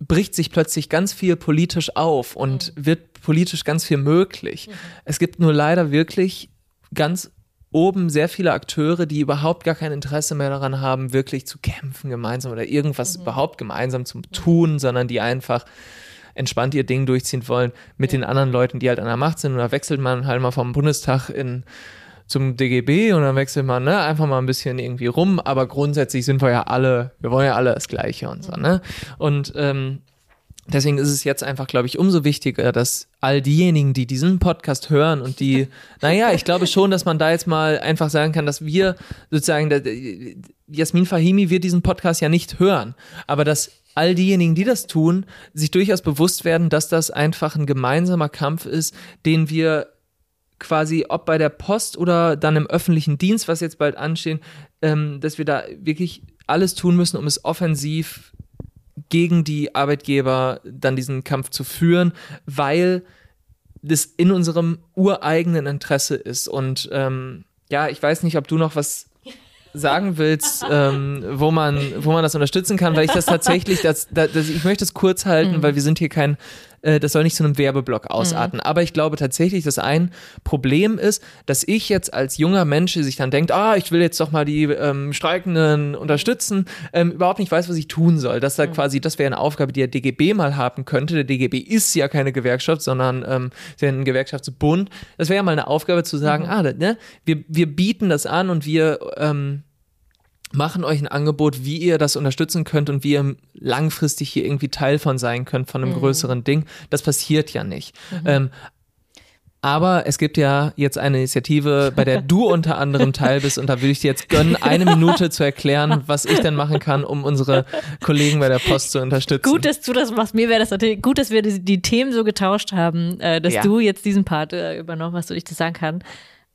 bricht sich plötzlich ganz viel politisch auf und mhm. wird politisch ganz viel möglich. Mhm. Es gibt nur leider wirklich ganz oben sehr viele Akteure, die überhaupt gar kein Interesse mehr daran haben, wirklich zu kämpfen gemeinsam oder irgendwas mhm. überhaupt gemeinsam zu tun, sondern die einfach entspannt ihr Ding durchziehen wollen mit den anderen Leuten, die halt an der Macht sind. Und da wechselt man halt mal vom Bundestag in zum DGB und dann wechselt man ne, einfach mal ein bisschen irgendwie rum, aber grundsätzlich sind wir ja alle, wir wollen ja alle das Gleiche und so, ne? Und ähm, deswegen ist es jetzt einfach, glaube ich, umso wichtiger, dass all diejenigen, die diesen Podcast hören und die, naja, ich glaube schon, dass man da jetzt mal einfach sagen kann, dass wir sozusagen, Jasmin Fahimi wird diesen Podcast ja nicht hören, aber dass all diejenigen, die das tun, sich durchaus bewusst werden, dass das einfach ein gemeinsamer Kampf ist, den wir quasi, ob bei der Post oder dann im öffentlichen Dienst, was jetzt bald anstehen, ähm, dass wir da wirklich alles tun müssen, um es offensiv gegen die Arbeitgeber dann diesen Kampf zu führen, weil das in unserem ureigenen Interesse ist. Und ähm, ja, ich weiß nicht, ob du noch was sagen willst, ähm, wo man, wo man das unterstützen kann, weil ich das tatsächlich, das, das, ich möchte es kurz halten, mhm. weil wir sind hier kein, äh, das soll nicht zu einem Werbeblock ausarten. Mhm. Aber ich glaube tatsächlich, dass ein Problem ist, dass ich jetzt als junger Mensch, der sich dann denkt, ah, ich will jetzt doch mal die ähm, Streikenden unterstützen, ähm, überhaupt nicht weiß, was ich tun soll. Dass da mhm. quasi, das wäre eine Aufgabe, die der DGB mal haben könnte. Der DGB ist ja keine Gewerkschaft, sondern ähm, ist ja ein Gewerkschaftsbund. Das wäre ja mal eine Aufgabe zu sagen, mhm. ah, ne, wir, wir bieten das an und wir ähm, machen euch ein Angebot, wie ihr das unterstützen könnt und wie ihr langfristig hier irgendwie Teil von sein könnt, von einem mhm. größeren Ding. Das passiert ja nicht. Mhm. Ähm, aber es gibt ja jetzt eine Initiative, bei der du unter anderem Teil bist und da würde ich dir jetzt gönnen, eine Minute zu erklären, was ich denn machen kann, um unsere Kollegen bei der Post zu unterstützen. Gut, dass du das machst. Mir wäre das natürlich gut, dass wir die, die, Themen so getauscht haben, äh, dass ja. du jetzt diesen Part äh, übernommen hast und ich das sagen kann.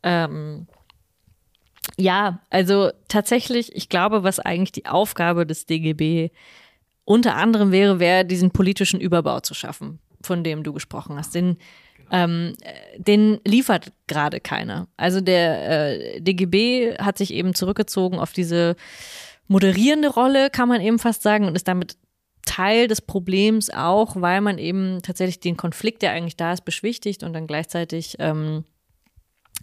Ähm, ja, also tatsächlich, ich glaube, was eigentlich die Aufgabe des DGB unter anderem wäre, wäre diesen politischen Überbau zu schaffen, von dem du gesprochen hast. Den, ähm, den liefert gerade keiner. Also der äh, DGB hat sich eben zurückgezogen auf diese moderierende Rolle, kann man eben fast sagen, und ist damit Teil des Problems auch, weil man eben tatsächlich den Konflikt, der eigentlich da ist, beschwichtigt und dann gleichzeitig ähm,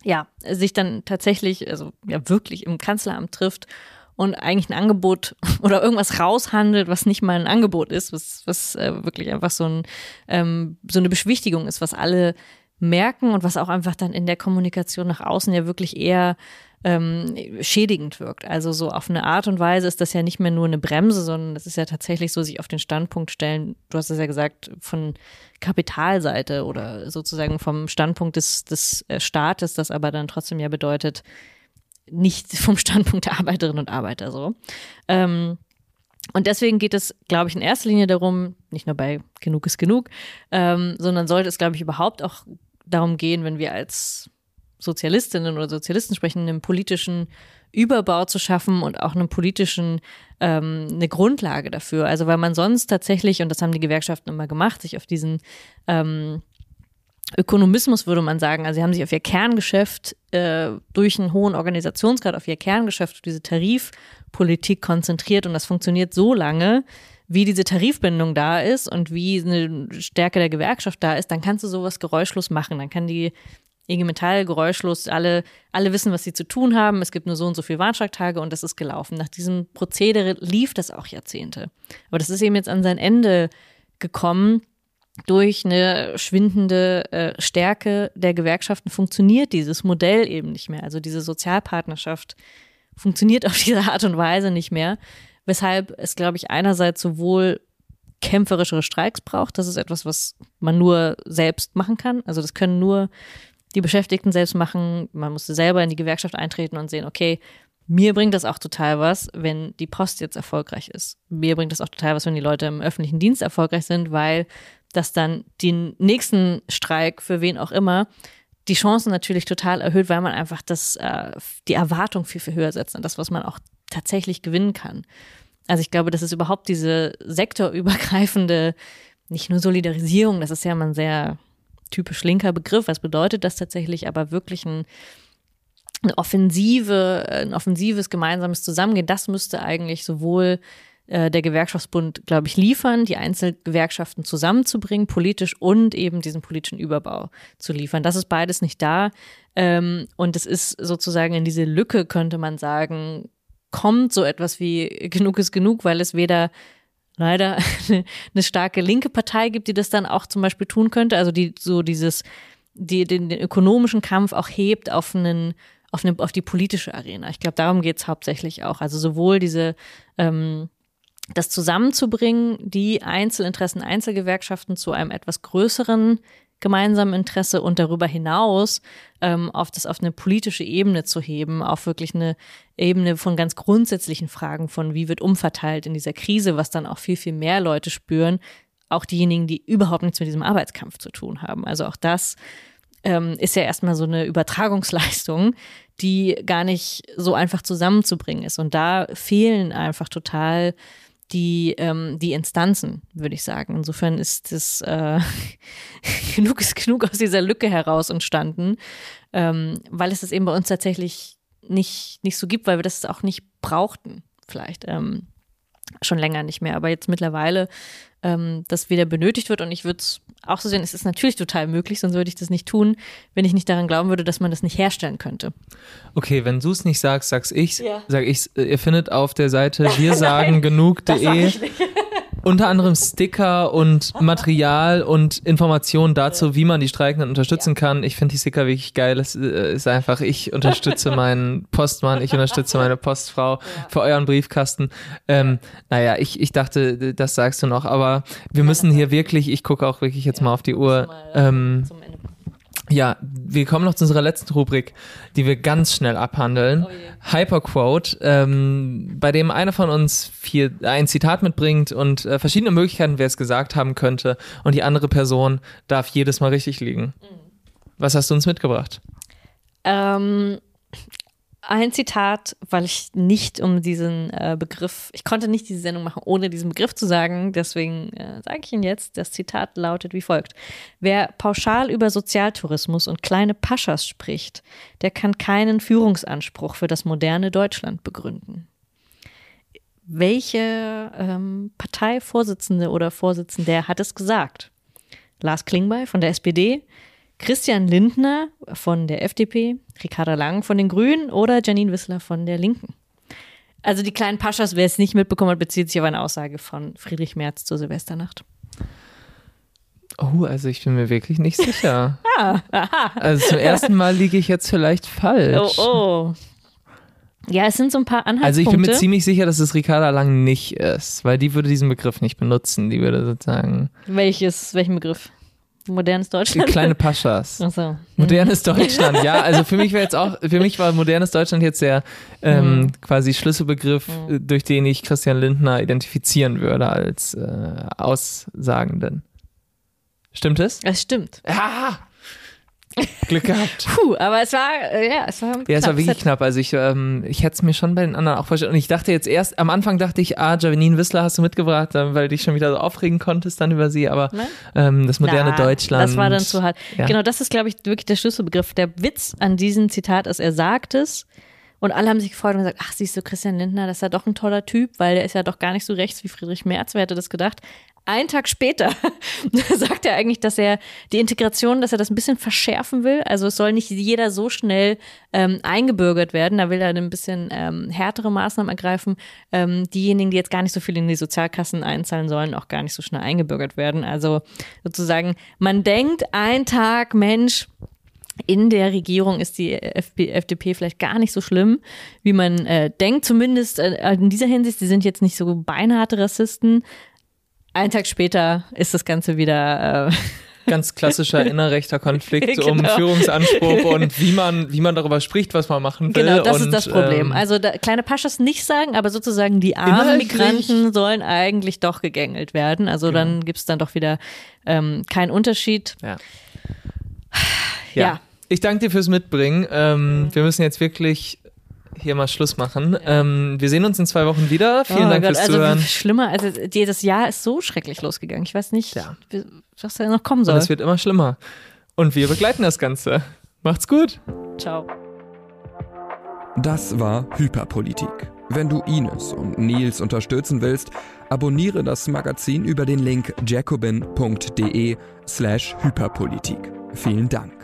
ja, sich dann tatsächlich, also ja wirklich im Kanzleramt trifft und eigentlich ein Angebot oder irgendwas raushandelt, was nicht mal ein Angebot ist, was, was äh, wirklich einfach so, ein, ähm, so eine Beschwichtigung ist, was alle merken und was auch einfach dann in der Kommunikation nach außen ja wirklich eher ähm, schädigend wirkt. Also so auf eine Art und Weise ist das ja nicht mehr nur eine Bremse, sondern das ist ja tatsächlich so, sich auf den Standpunkt stellen, du hast es ja gesagt, von Kapitalseite oder sozusagen vom Standpunkt des, des äh, Staates, das aber dann trotzdem ja bedeutet, nicht vom Standpunkt der Arbeiterinnen und Arbeiter so. Ähm, und deswegen geht es, glaube ich, in erster Linie darum, nicht nur bei Genug ist genug, ähm, sondern sollte es, glaube ich, überhaupt auch darum gehen, wenn wir als Sozialistinnen oder Sozialisten sprechen, einen politischen Überbau zu schaffen und auch einen politischen, ähm, eine Grundlage dafür. Also weil man sonst tatsächlich, und das haben die Gewerkschaften immer gemacht, sich auf diesen ähm, Ökonomismus würde man sagen, also sie haben sich auf ihr Kerngeschäft äh, durch einen hohen Organisationsgrad auf ihr Kerngeschäft, diese Tarifpolitik konzentriert und das funktioniert so lange, wie diese Tarifbindung da ist und wie eine Stärke der Gewerkschaft da ist, dann kannst du sowas geräuschlos machen. Dann kann die IG Metall geräuschlos, alle, alle wissen, was sie zu tun haben. Es gibt nur so und so viele Warnstreiktage und das ist gelaufen. Nach diesem Prozedere lief das auch Jahrzehnte. Aber das ist eben jetzt an sein Ende gekommen. Durch eine schwindende äh, Stärke der Gewerkschaften funktioniert dieses Modell eben nicht mehr. Also diese Sozialpartnerschaft funktioniert auf diese Art und Weise nicht mehr. Weshalb es, glaube ich, einerseits sowohl kämpferischere Streiks braucht. Das ist etwas, was man nur selbst machen kann. Also das können nur die Beschäftigten selbst machen. Man musste selber in die Gewerkschaft eintreten und sehen, okay, mir bringt das auch total was, wenn die Post jetzt erfolgreich ist. Mir bringt das auch total was, wenn die Leute im öffentlichen Dienst erfolgreich sind, weil das dann den nächsten Streik für wen auch immer die Chancen natürlich total erhöht, weil man einfach das, äh, die Erwartung viel, viel höher setzt an das, was man auch tatsächlich gewinnen kann. Also ich glaube, das ist überhaupt diese sektorübergreifende, nicht nur Solidarisierung, das ist ja immer ein sehr typisch linker Begriff. Was bedeutet das tatsächlich? Aber wirklich ein, eine Offensive, ein offensives gemeinsames Zusammengehen, das müsste eigentlich sowohl äh, der Gewerkschaftsbund, glaube ich, liefern, die Einzelgewerkschaften zusammenzubringen, politisch und eben diesen politischen Überbau zu liefern. Das ist beides nicht da. Ähm, und es ist sozusagen in diese Lücke, könnte man sagen, kommt so etwas wie genug ist genug, weil es weder leider eine, starke linke Partei gibt, die das dann auch zum Beispiel tun könnte. Also die so dieses, die den, den ökonomischen Kampf auch hebt auf einen auf, eine, auf die politische Arena. Ich glaube, darum geht es hauptsächlich auch. Also sowohl diese ähm, das zusammenzubringen, die Einzelinteressen, Einzelgewerkschaften zu einem etwas größeren gemeinsamen Interesse und darüber hinaus ähm, auf das auf eine politische Ebene zu heben, auf wirklich eine Ebene von ganz grundsätzlichen Fragen von wie wird umverteilt in dieser Krise, was dann auch viel, viel mehr Leute spüren, auch diejenigen, die überhaupt nichts mit diesem Arbeitskampf zu tun haben. Also auch das ähm, ist ja erstmal so eine Übertragungsleistung, die gar nicht so einfach zusammenzubringen ist. Und da fehlen einfach total die, ähm, die Instanzen, würde ich sagen. Insofern ist es äh, genug ist genug aus dieser Lücke heraus entstanden, ähm, weil es das eben bei uns tatsächlich nicht, nicht so gibt, weil wir das auch nicht brauchten, vielleicht. Ähm, schon länger nicht mehr. Aber jetzt mittlerweile ähm, das wieder benötigt wird. Und ich würde es auch so sehen, es ist natürlich total möglich, sonst würde ich das nicht tun, wenn ich nicht daran glauben würde, dass man das nicht herstellen könnte. Okay, wenn du es nicht sagst, sag's ich. Ja. Sag ich, ihr findet auf der Seite wir sagen genug.de unter anderem Sticker und Material und Informationen dazu, wie man die Streikenden unterstützen kann. Ich finde die Sticker wirklich geil. Es äh, ist einfach, ich unterstütze meinen Postmann, ich unterstütze meine Postfrau für euren Briefkasten. Ähm, naja, ich, ich dachte, das sagst du noch, aber wir müssen hier wirklich, ich gucke auch wirklich jetzt mal auf die Uhr. Ähm, ja, wir kommen noch zu unserer letzten Rubrik, die wir ganz schnell abhandeln. Oh Hyperquote, ähm, bei dem einer von uns vier, ein Zitat mitbringt und äh, verschiedene Möglichkeiten, wer es gesagt haben könnte. Und die andere Person darf jedes Mal richtig liegen. Mhm. Was hast du uns mitgebracht? Ähm, ein Zitat, weil ich nicht um diesen äh, Begriff, ich konnte nicht diese Sendung machen, ohne diesen Begriff zu sagen. Deswegen äh, sage ich ihn jetzt. Das Zitat lautet wie folgt. Wer pauschal über Sozialtourismus und kleine Paschas spricht, der kann keinen Führungsanspruch für das moderne Deutschland begründen. Welche ähm, Parteivorsitzende oder Vorsitzende hat es gesagt? Lars Klingbeil von der SPD, Christian Lindner von der FDP, Ricarda Lang von den Grünen oder Janine Wissler von der Linken. Also die kleinen Paschas, wer es nicht mitbekommen hat, bezieht sich auf eine Aussage von Friedrich Merz zur Silvesternacht. Oh, also ich bin mir wirklich nicht sicher. ah, aha. Also zum ersten Mal liege ich jetzt vielleicht falsch. Oh, oh. Ja, es sind so ein paar Anhaltspunkte. Also ich bin mir ziemlich sicher, dass es Ricarda Lang nicht ist, weil die würde diesen Begriff nicht benutzen. Die würde sozusagen. Welches, welchen Begriff? Modernes Deutschland. Kleine Paschas. Ach so. Modernes. Deutschland, ja. Also für mich wäre jetzt auch, für mich war modernes Deutschland jetzt der ähm, mhm. quasi Schlüsselbegriff, mhm. durch den ich Christian Lindner identifizieren würde als äh, Aussagenden. Stimmt es? Es stimmt. Ja! Glück gehabt. Puh, aber es war, äh, ja, es war knapp. Ja, es war wirklich knapp. Also ich, ähm, ich hätte es mir schon bei den anderen auch vorgestellt. Und ich dachte jetzt erst, am Anfang dachte ich, ah, Janine Wissler hast du mitgebracht, weil du dich schon wieder so aufregen konntest dann über sie. Aber ähm, das moderne Na, Deutschland. Das war dann zu hart. Ja. Genau, das ist, glaube ich, wirklich der Schlüsselbegriff. Der Witz an diesem Zitat ist, er sagt es. Und alle haben sich gefreut und gesagt, ach, siehst du, Christian Lindner, das ist ja doch ein toller Typ, weil der ist ja doch gar nicht so rechts wie Friedrich Merz. Wer hätte das gedacht? Ein Tag später sagt er eigentlich, dass er die Integration, dass er das ein bisschen verschärfen will. Also es soll nicht jeder so schnell ähm, eingebürgert werden. Da will er ein bisschen ähm, härtere Maßnahmen ergreifen. Ähm, diejenigen, die jetzt gar nicht so viel in die Sozialkassen einzahlen sollen, auch gar nicht so schnell eingebürgert werden. Also sozusagen, man denkt, ein Tag, Mensch, in der Regierung ist die FDP vielleicht gar nicht so schlimm, wie man äh, denkt. Zumindest äh, in dieser Hinsicht, sie sind jetzt nicht so beinharte Rassisten, ein Tag später ist das Ganze wieder. Äh Ganz klassischer innerrechter Konflikt genau. um Führungsanspruch und wie man, wie man darüber spricht, was man machen will. Genau, das und, ist das Problem. Ähm, also da, kleine Paschas nicht sagen, aber sozusagen die armen Migranten sollen eigentlich doch gegängelt werden. Also genau. dann gibt es dann doch wieder ähm, keinen Unterschied. Ja. ja. ja. Ich danke dir fürs Mitbringen. Ähm, mhm. Wir müssen jetzt wirklich hier mal Schluss machen. Ähm, wir sehen uns in zwei Wochen wieder. Vielen oh Dank Gott, fürs also Zuhören. Schlimmer, also das Jahr ist so schrecklich losgegangen. Ich weiß nicht, ja. was da noch kommen soll. Und es wird immer schlimmer. Und wir begleiten das Ganze. Macht's gut. Ciao. Das war Hyperpolitik. Wenn du Ines und Nils unterstützen willst, abonniere das Magazin über den Link jacobin.de slash Hyperpolitik. Vielen Dank.